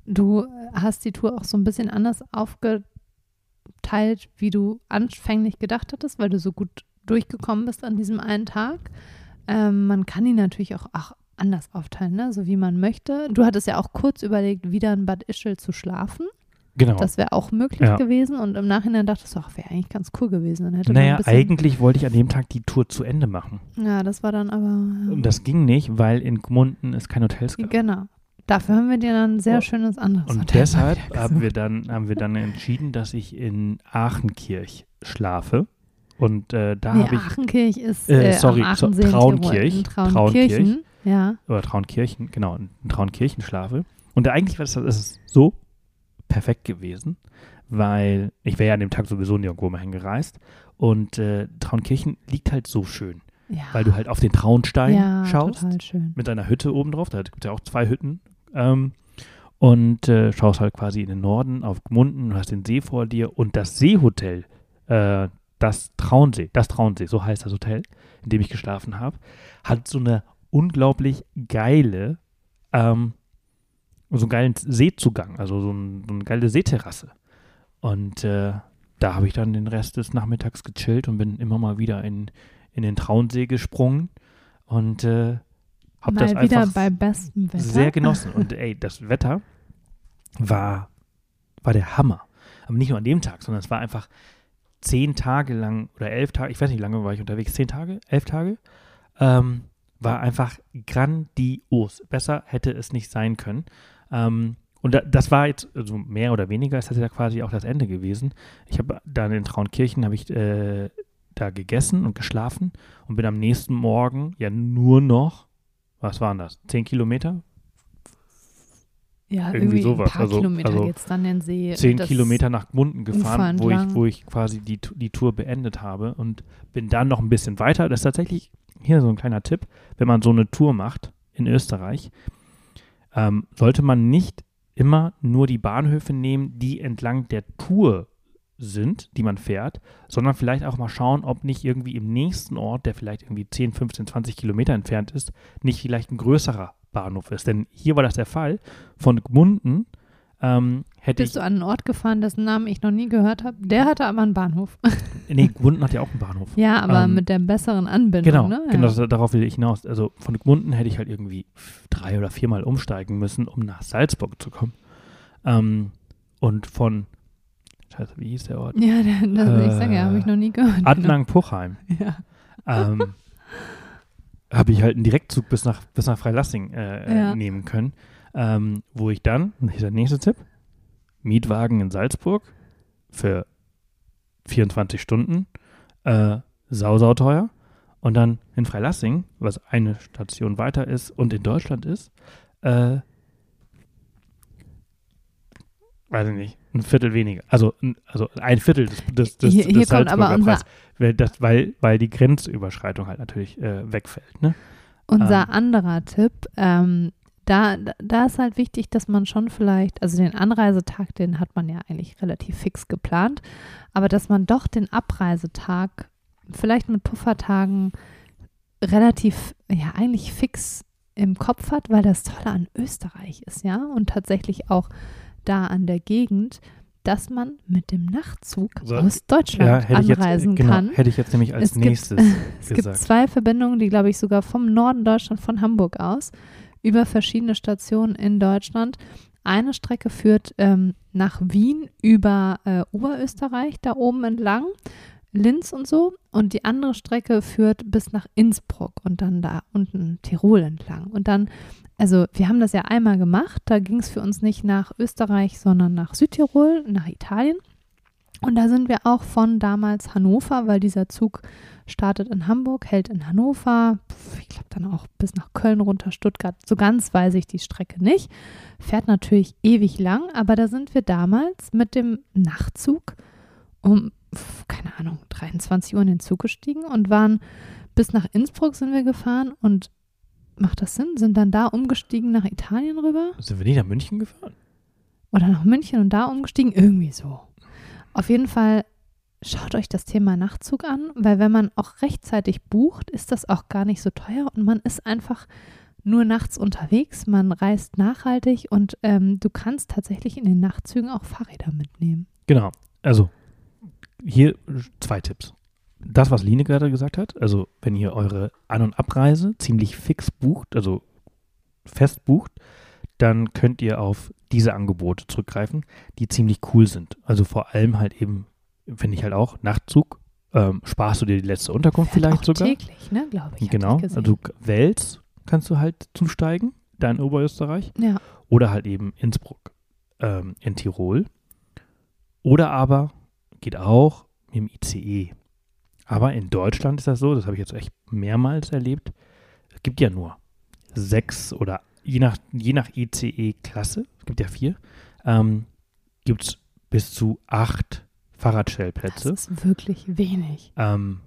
du hast die Tour auch so ein bisschen anders aufgeteilt, wie du anfänglich gedacht hattest, weil du so gut durchgekommen bist an diesem einen Tag. Ähm, man kann die natürlich auch, auch anders aufteilen, ne? so wie man möchte. Du hattest ja auch kurz überlegt, wieder in Bad Ischl zu schlafen. Genau. Das wäre auch möglich Ja. gewesen. Und im Nachhinein dachtest du, ach, wäre eigentlich ganz cool gewesen. Dann hätte naja, eigentlich wollte ich an dem Tag die Tour zu Ende machen. Ja, das war dann aber. Und das ging nicht, weil in Gmunden es keine Hotels gab. Genau. Dafür haben wir dir dann ein sehr Oh. schönes anderes Und Hotel deshalb haben wir, dann, haben wir dann entschieden, dass ich in Aachenkirch schlafe. Und äh, da Nee, habe ich, Aachenkirch ist Äh, äh, sorry, so- Traunkirch. In Traunkirchen. Ja. oder Traunkirchen, genau, in Traunkirchen schlafe. Und da eigentlich war das, das ist so perfekt gewesen, weil ich wäre ja an dem Tag sowieso nirgendwo mehr hingereist. Und äh, Traunkirchen liegt halt so schön, ja. weil du halt auf den Traunstein ja, schaust. mit einer Hütte oben drauf. Da gibt es ja auch zwei Hütten. Ähm, und äh, schaust halt quasi in den Norden auf Gmunden, du hast den See vor dir und das Seehotel, äh, das Traunsee, das Traunsee, so heißt das Hotel, in dem ich geschlafen habe, hat so eine unglaublich geile, ähm, so einen geilen Seezugang, also so, ein, so eine geile Seeterrasse. Und äh, da habe ich dann den Rest des Nachmittags gechillt und bin immer mal wieder in, in den Traunsee gesprungen und äh, habe das wieder einfach bei bestem Wetter. sehr genossen. Und ey, das Wetter war, war der Hammer. Aber nicht nur an dem Tag, sondern es war einfach zehn Tage lang oder elf Tage, ich weiß nicht, wie lange war ich unterwegs, zehn Tage, elf Tage, ähm, war einfach grandios. Besser hätte es nicht sein können. Ähm, und da, das war jetzt, also mehr oder weniger, ist das ja quasi auch das Ende gewesen. Ich habe dann in Traunkirchen, habe ich äh, da gegessen und geschlafen und bin am nächsten Morgen ja nur noch, was waren das, zehn Kilometer? Ja, irgendwie irgendwie, sowas. ein paar Also- Kilometer also geht's dann den See. zehn Kilometer nach Gmunden gefahren, wo ich, wo ich quasi die, die Tour beendet habe und bin dann noch ein bisschen weiter. Das ist tatsächlich hier so ein kleiner Tipp, wenn man so eine Tour macht in Österreich, ähm, sollte man nicht immer nur die Bahnhöfe nehmen, die entlang der Tour sind, die man fährt, sondern vielleicht auch mal schauen, ob nicht irgendwie im nächsten Ort, der vielleicht irgendwie 10, 15, 20 Kilometer entfernt ist, nicht vielleicht ein größerer Bahnhof ist. Denn hier war das der Fall. Von Gmunden ähm, hätte Bist ich du an einen Ort gefahren, dessen Namen ich noch nie gehört habe? Der hatte aber einen Bahnhof. Nee, Gmunden hat ja auch einen Bahnhof. ja, aber Ähm, mit der besseren Anbindung, Genau, ne? Ja. genau das, darauf will ich hinaus. Also von Gmunden hätte ich halt irgendwie drei oder viermal umsteigen müssen, um nach Salzburg zu kommen. Ähm, und von, scheiße, wie hieß der Ort? Ja, der, das, ich sage ja, Äh, habe ich noch nie gehört. Genau. Ja. ähm, habe ich halt einen Direktzug bis nach, bis nach Freilassing äh, Ja. äh, nehmen können, ähm, wo ich dann, der nächste Tipp, Mietwagen in Salzburg für 24 Stunden, äh, sau, sau teuer. Und dann in Freilassing, was eine Station weiter ist und in Deutschland ist, äh, weiß ich nicht, ein Viertel weniger. Also, ein- also ein Viertel des, des, des, Hier- hier des kommt aber unser- Preises. Weil, das, weil, weil die Grenzüberschreitung halt natürlich äh, wegfällt. Ne? Unser Ähm. anderer Tipp, ähm, da, da- ist halt wichtig, dass man schon vielleicht, also den Anreisetag, den hat man ja eigentlich relativ fix geplant, aber dass man doch den Abreisetag vielleicht mit Puffertagen relativ, ja, eigentlich fix im Kopf hat, weil das Tolle an Österreich ist, ja, und tatsächlich auch da an der Gegend, dass man mit dem Nachtzug So, aus Deutschland hätte ich jetzt, anreisen genau, kann. hätte ich jetzt nämlich als Es gibt- nächstes Es gibt gesagt. zwei Verbindungen, die, glaube ich, sogar vom Norden Deutschland, von Hamburg aus, über verschiedene Stationen in Deutschland. Eine Strecke führt ähm, nach Wien über äh, Oberösterreich, da oben entlang, Linz und so. Und die andere Strecke führt bis nach Innsbruck und dann da unten Tirol entlang. Und dann, also wir haben das ja einmal gemacht, da ging es für uns nicht nach Österreich, sondern nach Südtirol, nach Italien. Und da sind wir auch von damals Hannover, weil dieser Zug startet in Hamburg, hält in Hannover, ich glaube dann auch bis nach Köln runter, Stuttgart. So ganz weiß ich die Strecke nicht. Fährt natürlich ewig lang, aber da sind wir damals mit dem Nachtzug um, keine Ahnung, 23 Uhr in den Zug gestiegen und waren bis nach Innsbruck sind wir gefahren und macht das Sinn? Sind dann da umgestiegen nach Italien rüber? Sind wir nicht nach München gefahren? oder nach München und da umgestiegen, irgendwie so. Auf jeden Fall schaut euch das Thema Nachtzug an, weil wenn man auch rechtzeitig bucht, ist das auch gar nicht so teuer und man ist einfach nur nachts unterwegs, man reist nachhaltig und ähm, du kannst tatsächlich in den Nachtzügen auch Fahrräder mitnehmen. Genau. Also, hier zwei Tipps. Das, was Line gerade gesagt hat, also wenn ihr eure An- und Abreise ziemlich fix bucht, also fest bucht, dann könnt ihr auf diese Angebote zurückgreifen, die ziemlich cool sind. Also vor allem halt eben, finde ich halt auch, Nachtzug, ähm, sparst du dir die letzte Unterkunft Fährt vielleicht auch sogar. täglich, ne, glaube ich. genau, ich also Wels kannst du halt zusteigen, da in Oberösterreich. ja, Oder halt eben Innsbruck ähm, in Tirol. Oder aber, geht auch, mit dem ICE. Aber in Deutschland ist das so, das habe ich jetzt echt mehrmals erlebt, es gibt ja nur sechs oder je nach, je nach ICE-Klasse, es gibt ja vier, ähm, gibt es bis zu acht das Fahrradstellplätze, ist wirklich wenig. ähm,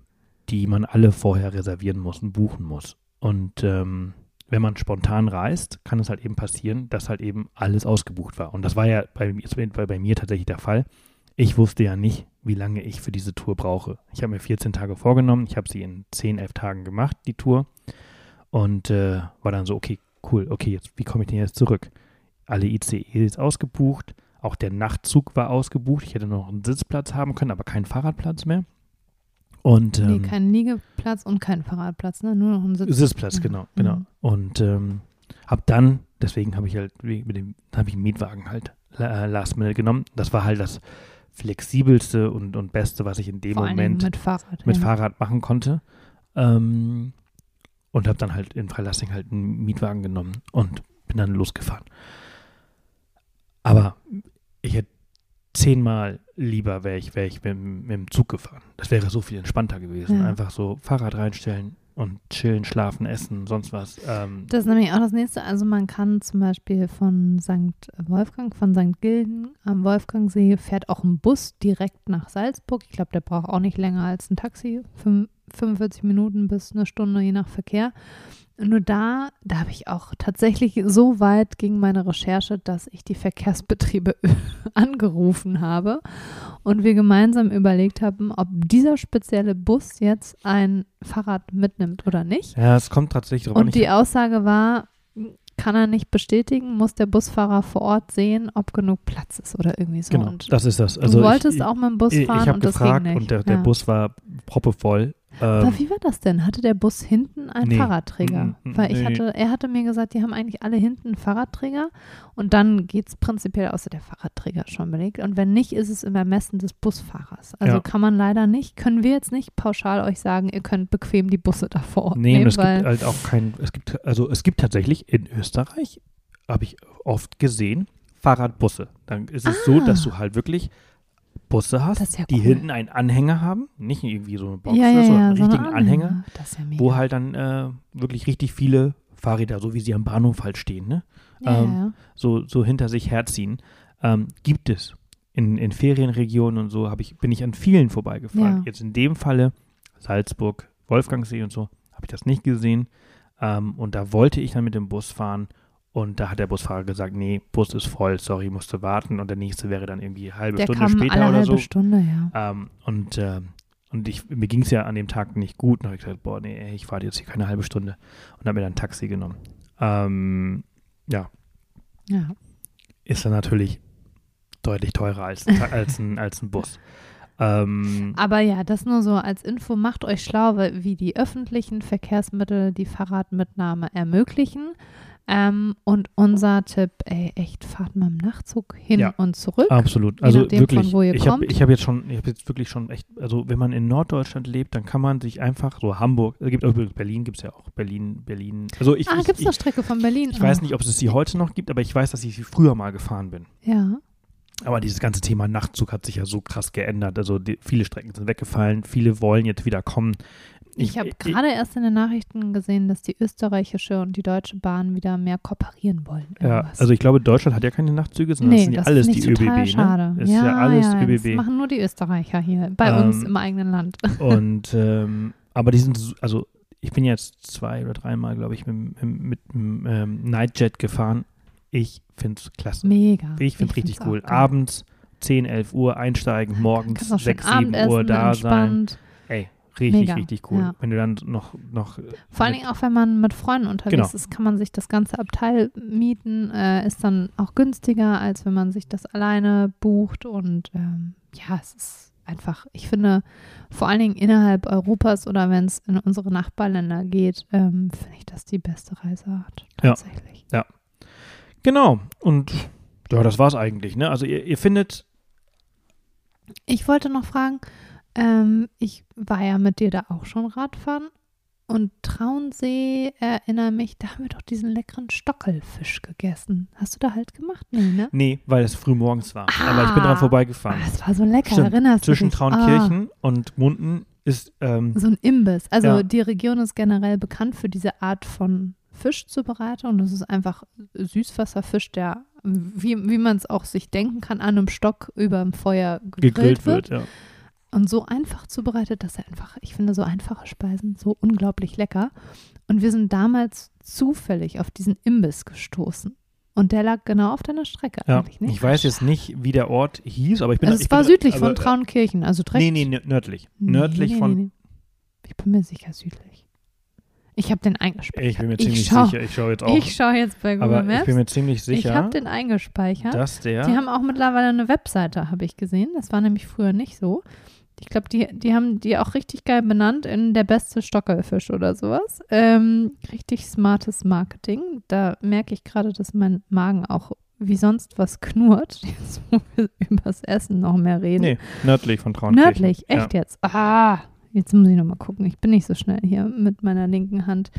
die man alle vorher reservieren muss und buchen muss. Und ähm, wenn man spontan reist, kann es halt eben passieren, dass halt eben alles ausgebucht war. Und das war ja bei, mir- war bei mir tatsächlich der Fall. Ich wusste ja nicht, wie lange ich für diese Tour brauche. Ich habe mir 14 Tage vorgenommen. Ich habe sie in 10, 11 Tagen gemacht, die Tour. Und äh, war dann so, okay, cool, okay, jetzt, wie komme ich denn jetzt zurück? Alle ICEs ausgebucht. Auch der Nachtzug war ausgebucht. Ich hätte noch einen Sitzplatz haben können, aber keinen Fahrradplatz mehr. Und nee, ähm, kein Liegeplatz und kein Fahrradplatz, ne? nur noch ein Sitz. Sitzplatz, Ja. genau, genau. Mhm. Und ähm, habe dann, deswegen habe ich halt mit dem, habe ich einen Mietwagen halt äh, Last Minute genommen. Das war halt das flexibelste und, und beste, was ich in dem Vor Moment mit Fahrrad. mit ja. Fahrrad machen konnte. Ähm, und habe dann halt in Freilassing halt einen Mietwagen genommen und bin dann losgefahren. Aber ich hätte zehnmal lieber wäre ich, wär ich mit, dem- mit dem Zug gefahren. Das wäre so viel entspannter gewesen. Ja. Einfach so Fahrrad reinstellen und chillen, schlafen, essen, sonst was. Ähm, Das ist nämlich auch das nächste. Also man kann zum Beispiel von St. Wolfgang, von St. Gilden am Wolfgangsee fährt auch ein Bus direkt nach Salzburg. Ich glaube, der braucht auch nicht länger als ein Taxi. Fünf, 45 Minuten bis eine Stunde, je nach Verkehr. Nur da, da habe ich auch tatsächlich so weit gegen meine Recherche, dass ich die Verkehrsbetriebe angerufen habe und wir gemeinsam überlegt haben, ob dieser spezielle Bus jetzt ein Fahrrad mitnimmt oder nicht. ja, es kommt tatsächlich drauf an. Und Ich- die Aussage war, kann er nicht bestätigen, muss der Busfahrer vor Ort sehen, ob genug Platz ist oder irgendwie so. genau, und das ist das. du Also wolltest ich, auch mit dem Bus ich, fahren ich habe und das gefragt ging nicht. und der, der ja. Bus war proppevoll. Aber Ähm, wie war das denn? Hatte der Bus hinten einen Nee. Fahrradträger? Mm, mm, Weil ich nee. hatte, er hatte mir gesagt, die haben eigentlich alle hinten einen Fahrradträger und dann geht es prinzipiell außer der Fahrradträger schon belegt. Und wenn nicht, ist es im Ermessen des Busfahrers. Also Ja. kann man leider nicht, können wir jetzt nicht pauschal euch sagen, ihr könnt bequem die Busse davor nee, nehmen, es gibt halt auch kein, es gibt, also es gibt tatsächlich in Österreich, habe ich oft gesehen, Fahrradbusse. Dann ist es so, Ah. dass du halt wirklich Busse hast, ja die cool. hinten einen Anhänger haben, nicht irgendwie so eine Box, ja, ja, sondern einen so richtigen Anhänger, mega. wo halt dann äh, wirklich richtig viele Fahrräder, so wie sie am Bahnhof halt stehen, ne? ähm, so, so hinter sich herziehen, ähm, gibt es. In, in Ferienregionen und so ich, bin ich an vielen vorbeigefahren. Jetzt in dem Falle Salzburg, Wolfgangsee und so, habe ich das nicht gesehen. Ähm, und da wollte ich dann mit dem Bus fahren und da hat der Busfahrer gesagt, nee, Bus ist voll, sorry, musste warten und der nächste wäre dann irgendwie eine halbe Der Stunde kam später alle oder halbe so. Stunde, ja. Ähm, und ähm, und ich, mir ging es ja an dem Tag nicht gut. Und habe ich gesagt, boah, nee, ich fahre jetzt hier keine halbe Stunde. Und habe mir dann ein Taxi genommen. Ähm, ja, Ja. ist dann natürlich deutlich teurer als, als, ein, als ein Bus. Ähm, Aber ja, das nur so als Info. Macht euch schlau, wie die öffentlichen Verkehrsmittel die Fahrradmitnahme ermöglichen. Ähm, und unser Tipp, ey, echt, fahrt mal im Nachtzug hin Ja. und zurück. absolut. Also nachdem, wirklich, von wo ihr ich habe ich hab jetzt schon, ich habe jetzt wirklich schon echt, also wenn man in Norddeutschland lebt, dann kann man sich einfach, so Hamburg, es gibt auch übrigens Berlin, gibt es ja auch, Berlin, Berlin, also ich, ah, ich, gibt es ich, eine Strecke von Berlin? ich weiß auch? nicht, ob es sie heute noch gibt, aber ich weiß, dass ich sie früher mal gefahren bin. Ja. Aber dieses ganze Thema Nachtzug hat sich ja so krass geändert. Also die, viele Strecken sind weggefallen, viele wollen jetzt wieder kommen. Ich, habe gerade erst in den Nachrichten gesehen, dass die österreichische und die deutsche Bahn wieder mehr kooperieren wollen. Ja, Irgendwas. also ich glaube, Deutschland hat ja keine Nachtzüge, sondern das nee, sind ja das alles ich die ÖBB. schade. Ne? Ist ja, alles ÖBB. Das machen nur die Österreicher hier, bei Ähm, uns im eigenen Land. Und ähm, aber die sind, so- also ich bin jetzt zwei oder dreimal, glaube ich, mit, mit, dem ähm, Nightjet gefahren. Ich finde es klasse. Mega. Ich finde es richtig find's cool. Abends 10, 11 Uhr einsteigen, morgens Kannst auch schön 6, 7 Uhr da sein. Ey, richtig, Mega, richtig cool. ja. Wenn du dann noch, noch Vor allen Dingen auch, wenn man mit Freunden unterwegs Genau. ist, kann man sich das ganze Abteil mieten, äh, ist dann auch günstiger, als wenn man sich das alleine bucht. Und ähm, ja, es ist einfach, ich finde, vor allen Dingen innerhalb Europas oder wenn es in unsere Nachbarländer geht, ähm, finde ich das die beste Reiseart. Ja. Tatsächlich. Genau. Und ja, das war's eigentlich. Ne? Also ihr, ihr findet, Ich wollte noch fragen, ähm, ich war ja mit dir da auch schon Radfahren und Traunsee, erinnere mich, da haben wir doch diesen leckeren Stockelfisch gegessen. Hast du da halt gemacht? Nee, ne? nee, weil es früh morgens war. Aber ich bin Ah. dran Ah, vorbeigefahren. das war so lecker, Stimmt. erinnerst Zwischen du dich? Traunkirchen und Munden ist, ähm, Ah, so ein Imbiss. Also Ja. die Region ist generell bekannt für diese Art von Fischzubereitung. Das ist einfach Süßwasserfisch, der, wie, wie man es auch sich denken kann, an einem Stock über dem Feuer gegrillt, gegrillt wird. wird. Ja. Und so einfach zubereitet, dass er einfach, ich finde, so einfache Speisen so unglaublich lecker. Und wir sind damals zufällig auf diesen Imbiss gestoßen. Und der lag genau auf deiner Strecke Ja. eigentlich, nicht? Ich weiß jetzt nicht, wie der Ort hieß, aber ich bin Also ich es war bin, südlich aber, von Traunkirchen, also direkt. Nee, nee, nö- nördlich. Nee, nördlich nee, von. nee. Ich bin mir sicher südlich. Ich habe den eingespeichert. Ich bin mir Ich ziemlich schau- sicher. Ich schaue jetzt auch. Ich schaue jetzt bei Google aber ich Maps. bin mir ziemlich Ich sicher, habe den eingespeichert. dass der. Die haben auch mittlerweile eine Webseite, habe ich gesehen. Das war nämlich früher nicht so. Ich glaube, die, die haben die auch richtig geil benannt in der beste Stockerfisch oder sowas. Ähm, richtig smartes Marketing. Da merke ich gerade, dass mein Magen auch wie sonst was knurrt, jetzt wo wir über das Essen noch mehr reden. nee, nördlich von Traunkirchen. Nördlich, echt jetzt. Ah, jetzt muss ich nochmal gucken. Ich bin nicht so schnell hier mit meiner linken Hand.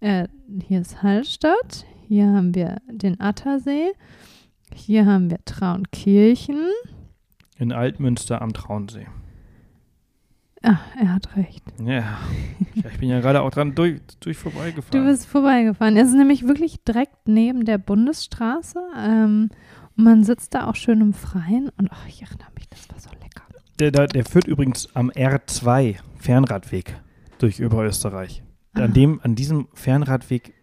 Äh, hier ist Hallstatt. Hier haben wir den Attersee. Hier haben wir Traunkirchen. Ja, in Altmünster am Traunsee. Ah, er hat recht. Ja. ja ich bin ja gerade auch dran durch, durch Du vorbeigefahren. bist vorbeigefahren. Es ist nämlich wirklich direkt neben der Bundesstraße. Ähm, und man sitzt da auch schön im Freien. Und ach, ich erinnere mich, das war so lecker. Der, der, der führt übrigens am R2 Fernradweg durch Oberösterreich. Ah. An, dem, an diesem Fernradweg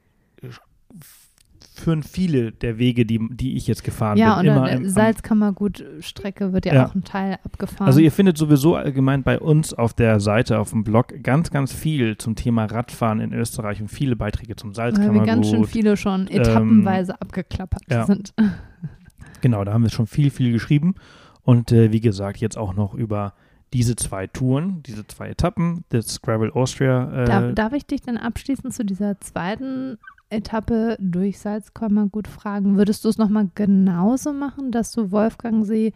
führen viele der Wege, die, die ich jetzt gefahren Ja, bin. und immer der im, am, Salzkammergut-Strecke wird ja, Ja. auch ein Teil abgefahren. Also ihr findet sowieso allgemein bei uns auf der Seite, auf dem Blog, ganz, ganz viel zum Thema Radfahren in Österreich und viele Beiträge zum weil wir Salzkammergut. ganz schön viele schon etappenweise abgeklappert ja. sind. Genau, da haben wir schon viel, viel geschrieben. Und äh, wie gesagt, jetzt auch noch über diese zwei Touren, diese zwei Etappen des Gravel Austria. Äh, Darf, darf ich dich dann abschließend zu dieser zweiten Etappe durch Salzkammer gut fragen? Würdest du es nochmal genauso machen, dass du Wolfgangsee,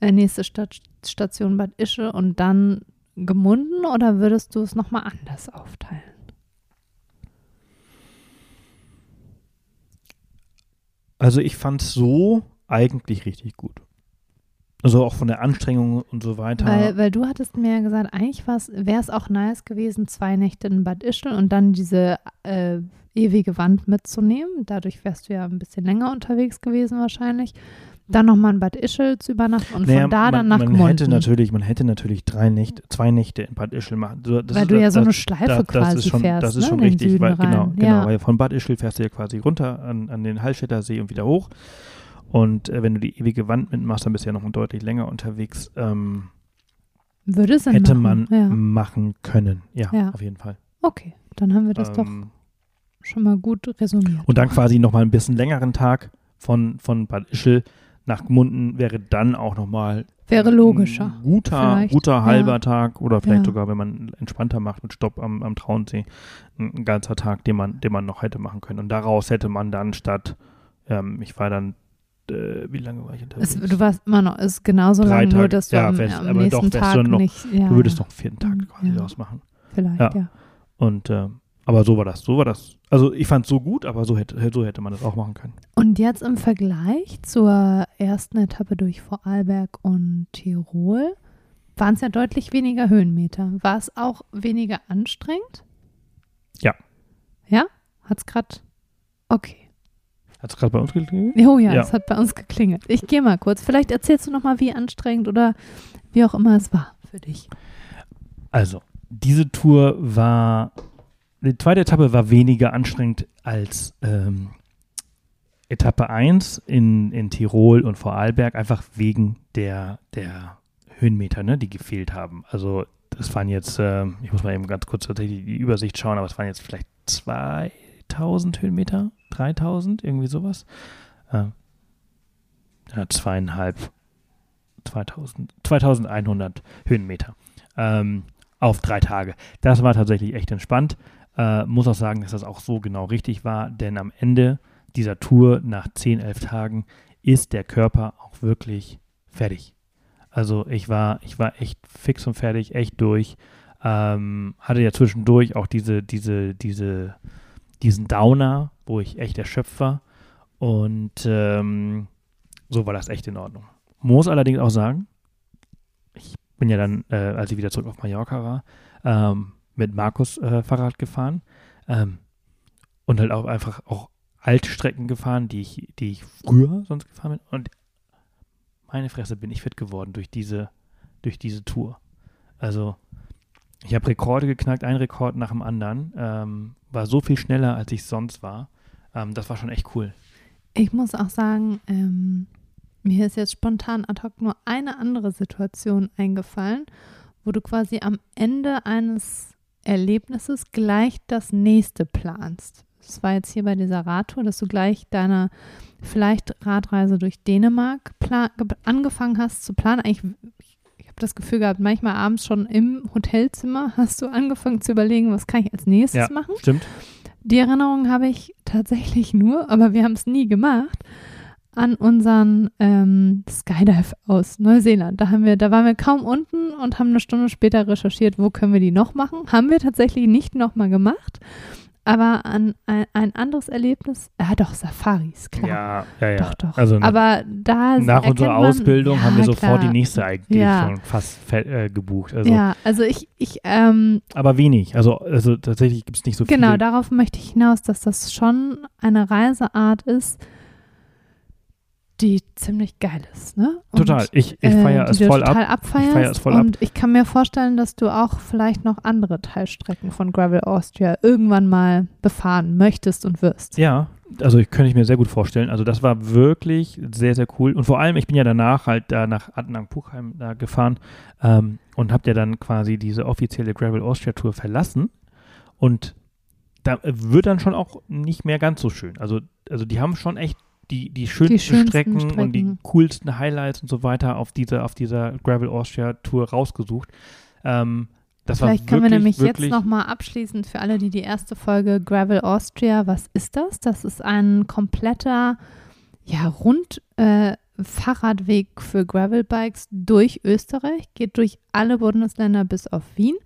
äh, nächste Stadt, Station Bad Ische und dann gemunden oder würdest du es nochmal anders aufteilen? Also ich fand es so eigentlich richtig gut. Also auch von der Anstrengung und so weiter. Weil, weil du hattest mir ja gesagt, eigentlich wäre es auch nice gewesen, zwei Nächte in Bad Ischl und dann diese äh, ewige Wand mitzunehmen. Dadurch wärst du ja ein bisschen länger unterwegs gewesen wahrscheinlich. Dann nochmal in Bad Ischl zu übernachten und naja, von da man, dann nach man Gmunden. hätte natürlich, Man hätte natürlich drei Nächte, zwei Nächte in Bad Ischl machen. Das weil ist, du ja so eine Schleife das, quasi ist schon, fährst. Das ist ne, schon richtig, weil, genau, genau, ja. weil von Bad Ischl fährst du ja quasi runter an, an den Hallstätter See und wieder hoch. Und äh, wenn du die ewige Wand mitmachst, dann bist du ja noch deutlich länger unterwegs. Ähm, Würde es Hätte machen? man ja. machen können. Ja, Ja. auf jeden Fall. Okay, dann haben wir das doch Ähm, schon mal gut resümiert. Und dann quasi nochmal ein bisschen längeren Tag von, von Bad Ischl nach Gmunden wäre dann auch nochmal Wäre logischer. ein guter, Vielleicht, guter halber ja. Tag oder vielleicht Ja. sogar, wenn man entspannter macht mit Stopp am, am Traunsee, ein, ein ganzer Tag, den man, den man noch hätte machen können. Und daraus hätte man dann statt, ähm, ich war dann, äh, wie lange war ich unterwegs? Es, du warst immer noch, ist genauso Drei lang, nur Tage, dass du ja, am, wärst- am nächsten doch, Tag noch- nicht. Ja, du würdest noch einen vierten Tag Mhm, quasi ja. daraus machen. Vielleicht, ja. Und, äh, aber so war das, so war das. Also ich fand es so gut, aber so hätte, so hätte man das auch machen können. Und jetzt im Vergleich zur ersten Etappe durch Vorarlberg und Tirol waren es ja deutlich weniger Höhenmeter. War es auch weniger anstrengend? Ja. Ja? Hat es gerade. Okay. Hat es gerade bei uns geklingelt? Oh ja, Ja. es hat bei uns geklingelt. Ich gehe mal kurz. Vielleicht erzählst du nochmal, wie anstrengend oder wie auch immer es war für dich. Also, diese Tour war, die zweite Etappe war weniger anstrengend als ähm, Etappe 1 in, in Tirol und Vorarlberg, einfach wegen der, der Höhenmeter, ne, die gefehlt haben. Also, das waren jetzt, ähm, ich muss mal eben ganz kurz tatsächlich die Übersicht schauen, aber es waren jetzt vielleicht 2000 Höhenmeter, 3000, irgendwie sowas. Ähm, ja, zweieinhalb, 2000, 2100 Höhenmeter. Ähm, auf drei Tage. Das war tatsächlich echt entspannt. Äh, muss auch sagen, dass das auch so genau richtig war, denn am Ende dieser Tour nach 10, 11 Tagen ist der Körper auch wirklich fertig. Also ich war, ich war echt fix und fertig, echt durch. Ähm, hatte ja zwischendurch auch diese, diese, diese, diesen Downer, wo ich echt erschöpft war. Und ähm, so war das echt in Ordnung. Muss allerdings auch sagen, ich bin ja dann, äh, als ich wieder zurück auf Mallorca war, ähm, mit Markus äh, Fahrrad gefahren ähm, und halt auch einfach auch Altstrecken gefahren, die ich, die ich früher sonst gefahren bin. Und meine Fresse bin ich fit geworden durch diese, durch diese Tour. Also ich habe Rekorde geknackt, ein Rekord nach dem anderen. Ähm, war so viel schneller, als ich sonst war. Ähm, das war schon echt cool. Ich muss auch sagen, ähm, mir ist jetzt spontan ad hoc nur eine andere Situation eingefallen, wo du quasi am Ende eines Erlebnisses gleich das nächste planst. Das war jetzt hier bei dieser Radtour, dass du gleich deine vielleicht Radreise durch Dänemark angefangen hast zu planen. Eigentlich, ich habe das Gefühl gehabt, manchmal abends schon im Hotelzimmer hast du angefangen zu überlegen, was kann ich als nächstes Ja. machen. Stimmt. Die Erinnerung habe ich tatsächlich nur, aber wir haben es nie gemacht, an unseren ähm, Skydive aus Neuseeland. Da haben wir, da waren wir kaum unten und haben eine Stunde später recherchiert, wo können wir die noch machen. Haben wir tatsächlich nicht nochmal gemacht. Aber an ein, ein anderes Erlebnis, ja doch, Safaris, klar. Ja, ja, ja. Doch, doch. Also nach, aber da nach unserer man- Ausbildung ja, haben wir sofort klar. die nächste eigentlich Ja. schon fast äh, gebucht. Also, ja, also ich, ich, ähm, Aber wenig. Also, also tatsächlich gibt es nicht so Genau, viele. darauf möchte ich hinaus, dass das schon eine Reiseart ist, die ziemlich geil ist, ne? Und, Total. Ich, ich äh, feiere die es voll total ab. abfeierst. feier es voll ab. und ich kann mir vorstellen, dass du auch vielleicht noch andere Teilstrecken von Gravel Austria irgendwann mal befahren möchtest und wirst. Ja, also ich könnte ich mir sehr gut vorstellen. Also das war wirklich sehr, sehr cool. Und vor allem, ich bin ja danach halt da nach Adnang-Puchheim da gefahren ähm, und habe ja dann quasi diese offizielle Gravel Austria Tour verlassen. Und da wird dann schon auch nicht mehr ganz so schön. Also, also die haben schon echt die, die schönsten, schönsten Strecken, und die Strecken. coolsten Highlights und so weiter auf, diese, auf dieser Gravel Austria Tour rausgesucht. Ähm, das Vielleicht war können wir wirklich, nämlich wirklich, jetzt nochmal abschließend für alle, die die erste Folge Gravel Austria, was ist das? Das ist ein kompletter, ja, rund äh, Fahrradweg für Gravelbikes durch Österreich, geht durch alle Bundesländer bis auf Wien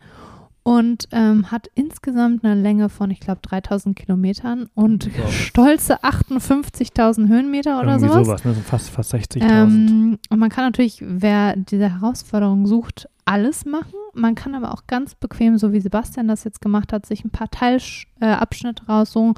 und ähm, hat insgesamt eine Länge von, ich glaube, 3000 Kilometern und Ja. stolze 58.000 Höhenmeter oder irgendwie sowas. sowas, ne? so fast, fast 60.000. Ähm, und man kann natürlich, wer diese Herausforderung sucht, alles machen. Man kann aber auch ganz bequem, so wie Sebastian das jetzt gemacht hat, sich ein paar Teilabschnitte äh, raussuchen,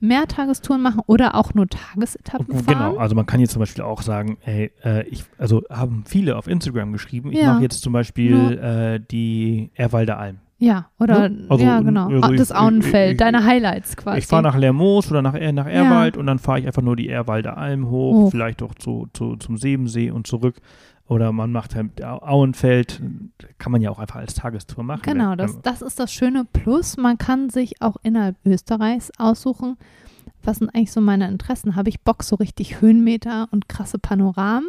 Mehrtagestouren machen oder auch nur Tagesetappen fahren. Genau, also man kann jetzt zum Beispiel auch sagen, ey, äh, ich, also haben viele auf Instagram geschrieben, ich Ja. mache jetzt zum Beispiel äh, die Erwalder Alm. Ja, oder Ne? Also, ja, genau. also ich- das Auenfeld, ich- deine Highlights quasi. Ich fahre nach Lermoos oder nach, Er- nach Erwald und dann fahre ich einfach nur die Erwalder Alm hoch, Hoch. vielleicht auch zu, zu, zum Sebensee und zurück. Oder man macht halt Au- Auenfeld, kann man ja auch einfach als Tagestour machen. Genau, Wenn- das, das ist das Schöne. Plus, man kann sich auch innerhalb Österreichs aussuchen, was sind eigentlich so meine Interessen? Habe ich Bock so richtig Höhenmeter und krasse Panoramen?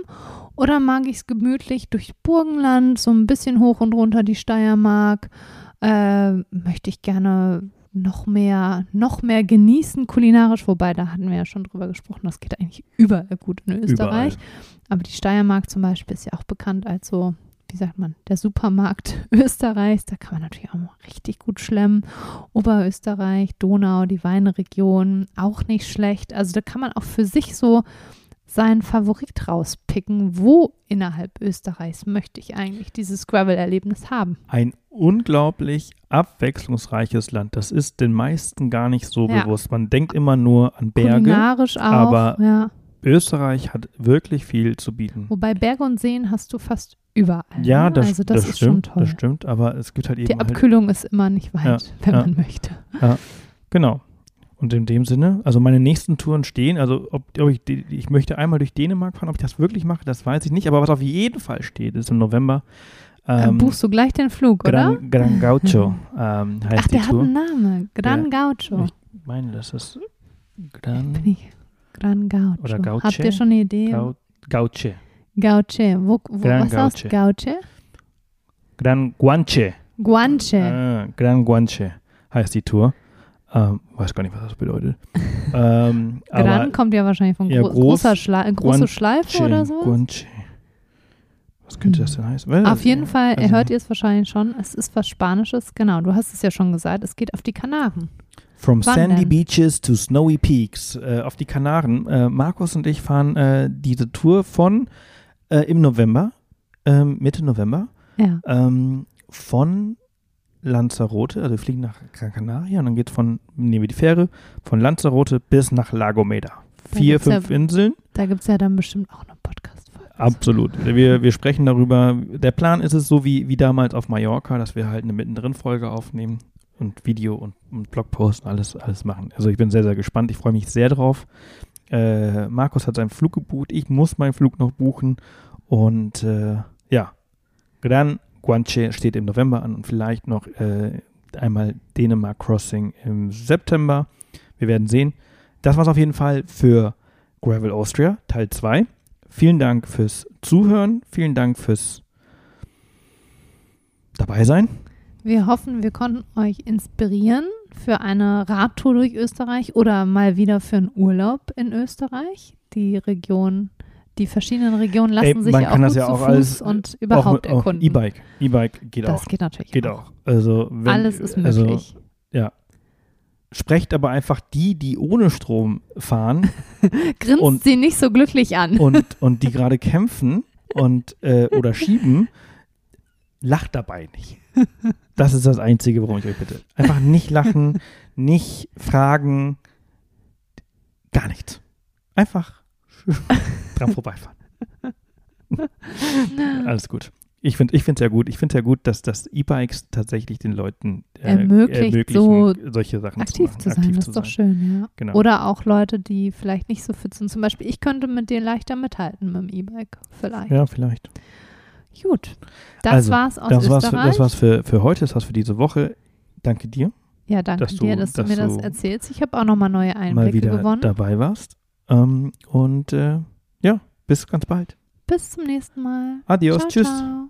Oder mag ich es gemütlich durch Burgenland, so ein bisschen hoch und runter die Steiermark? Äh, möchte ich gerne noch mehr, noch mehr genießen kulinarisch, wobei da hatten wir ja schon drüber gesprochen, das geht eigentlich überall gut in Österreich. Überall. Aber die Steiermark zum Beispiel ist ja auch bekannt als so, wie sagt man, der Supermarkt Österreichs. Da kann man natürlich auch mal richtig gut schlemmen. Oberösterreich, Donau, die Weinregion, auch nicht schlecht. Also da kann man auch für sich so seinen Favorit rauspicken. Wo innerhalb Österreichs möchte ich eigentlich dieses Gravel-Erlebnis haben? Ein unglaublich abwechslungsreiches Land. Das ist den meisten gar nicht so Ja. bewusst. Man denkt immer nur an Berge. Kulinarisch auch. aber- ja. Österreich hat wirklich viel zu bieten. Wobei Berge und Seen hast du fast überall. Ja, ne? das, also das, das ist stimmt, schon toll. das stimmt, aber es gibt halt eben Die halt, Abkühlung ist immer nicht weit, Ja, wenn ja. man möchte. genau. Und in dem Sinne, also meine nächsten Touren stehen, also ob, ob ich, ich möchte einmal durch Dänemark fahren, ob ich das wirklich mache, das weiß ich nicht, aber was auf jeden Fall steht, ist im November Äh, ähm, buchst du gleich den Flug, oder? Gran, Gaucho ähm, heißt Ach, die der hat einen Namen. Gran Gaucho. Ich meine, das ist Gran ich. Gran Gaucho. Oder Gauche? Habt ihr schon eine Idee? Gau, Gauche. Gauche. Wo, wo, Gran was heißt Gauche. Gauche? Gran Guanche. Guanche. Ah, Gran Guanche heißt die Tour. Ähm, weiß gar nicht, was das bedeutet. ähm, Gran kommt ja wahrscheinlich von ja, gro groß- großer Schla große Guanche, Schleife oder so. Guanche. Was könnte das denn heißen? Weil- Auf jeden Fall, also- hört ihr es wahrscheinlich schon, es ist was Spanisches. Genau, du hast es ja schon gesagt, es geht auf die Kanaren. From Wann sandy denn? beaches to snowy peaks äh, auf die Kanaren. Äh, Markus und ich fahren äh, diese Tour von äh, im November, ähm, Mitte November, Ja. ähm, von Lanzarote, also wir fliegen nach Gran Canaria und dann geht es von, nehmen wir die Fähre, von Lanzarote bis nach Lagomeda. Da Vier, gibt's ja- fünf Inseln. Da gibt es ja dann bestimmt auch eine Podcast-Folge. Absolut. Wir, wir sprechen darüber. Der Plan ist es so wie, wie damals auf Mallorca, dass wir halt eine Mittendrin-Folge aufnehmen und Video und, und Blogpost und alles, alles machen. Also ich bin sehr, sehr gespannt. Ich freue mich sehr drauf. Äh, Markus hat seinen Flug gebucht. Ich muss meinen Flug noch buchen. Und äh, ja, Gran Guanche steht im November an und vielleicht noch äh, einmal Dänemark Crossing im September. Wir werden sehen. Das war es auf jeden Fall für Gravel Austria, Teil 2. Vielen Dank fürs Zuhören. Vielen Dank fürs dabei sein. Wir hoffen, wir konnten euch inspirieren für eine Radtour durch Österreich oder mal wieder für einen Urlaub in Österreich. Die Region, die verschiedenen Regionen lassen Ey, sich ja auch gut das ja zu auch Fuß alles, und überhaupt auch, auch erkunden. E-Bike. E-Bike geht das auch. geht natürlich Geht auch. Also wenn, Alles ist Also, möglich. sprecht aber einfach die, die ohne Strom fahren Grinst und- sie nicht so glücklich an. und, und die gerade kämpfen und äh, oder schieben, lacht dabei nicht. Das ist das Einzige, worum ich euch bitte. Einfach nicht lachen, nicht fragen, gar nichts. Einfach dran vorbeifahren. Alles gut. Ich finde es ja gut. Ich finde ja gut, dass das E-Bikes tatsächlich den Leuten äh, Ermöglicht, so solche Sachen aktiv zu, zu machen, sein, aktiv das zu ist doch sein. schön, ja. Genau. Oder auch Leute, die vielleicht nicht so fit sind. Zum Beispiel, ich könnte mit dir leichter mithalten mit dem E-Bike. Vielleicht. Ja, vielleicht. Gut. Das Also, war's aus Das war's, für, Österreich. das war's für, für heute, das war's für diese Woche. Danke dir, ja, danke dass du- dir, dass du dass mir das erzählst. Ich habe auch nochmal neue mal Einblicke wieder gewonnen. dabei warst. Ähm, und äh, ja, bis ganz bald. Bis zum nächsten Mal. Adios, ciao, tschüss. Ciao.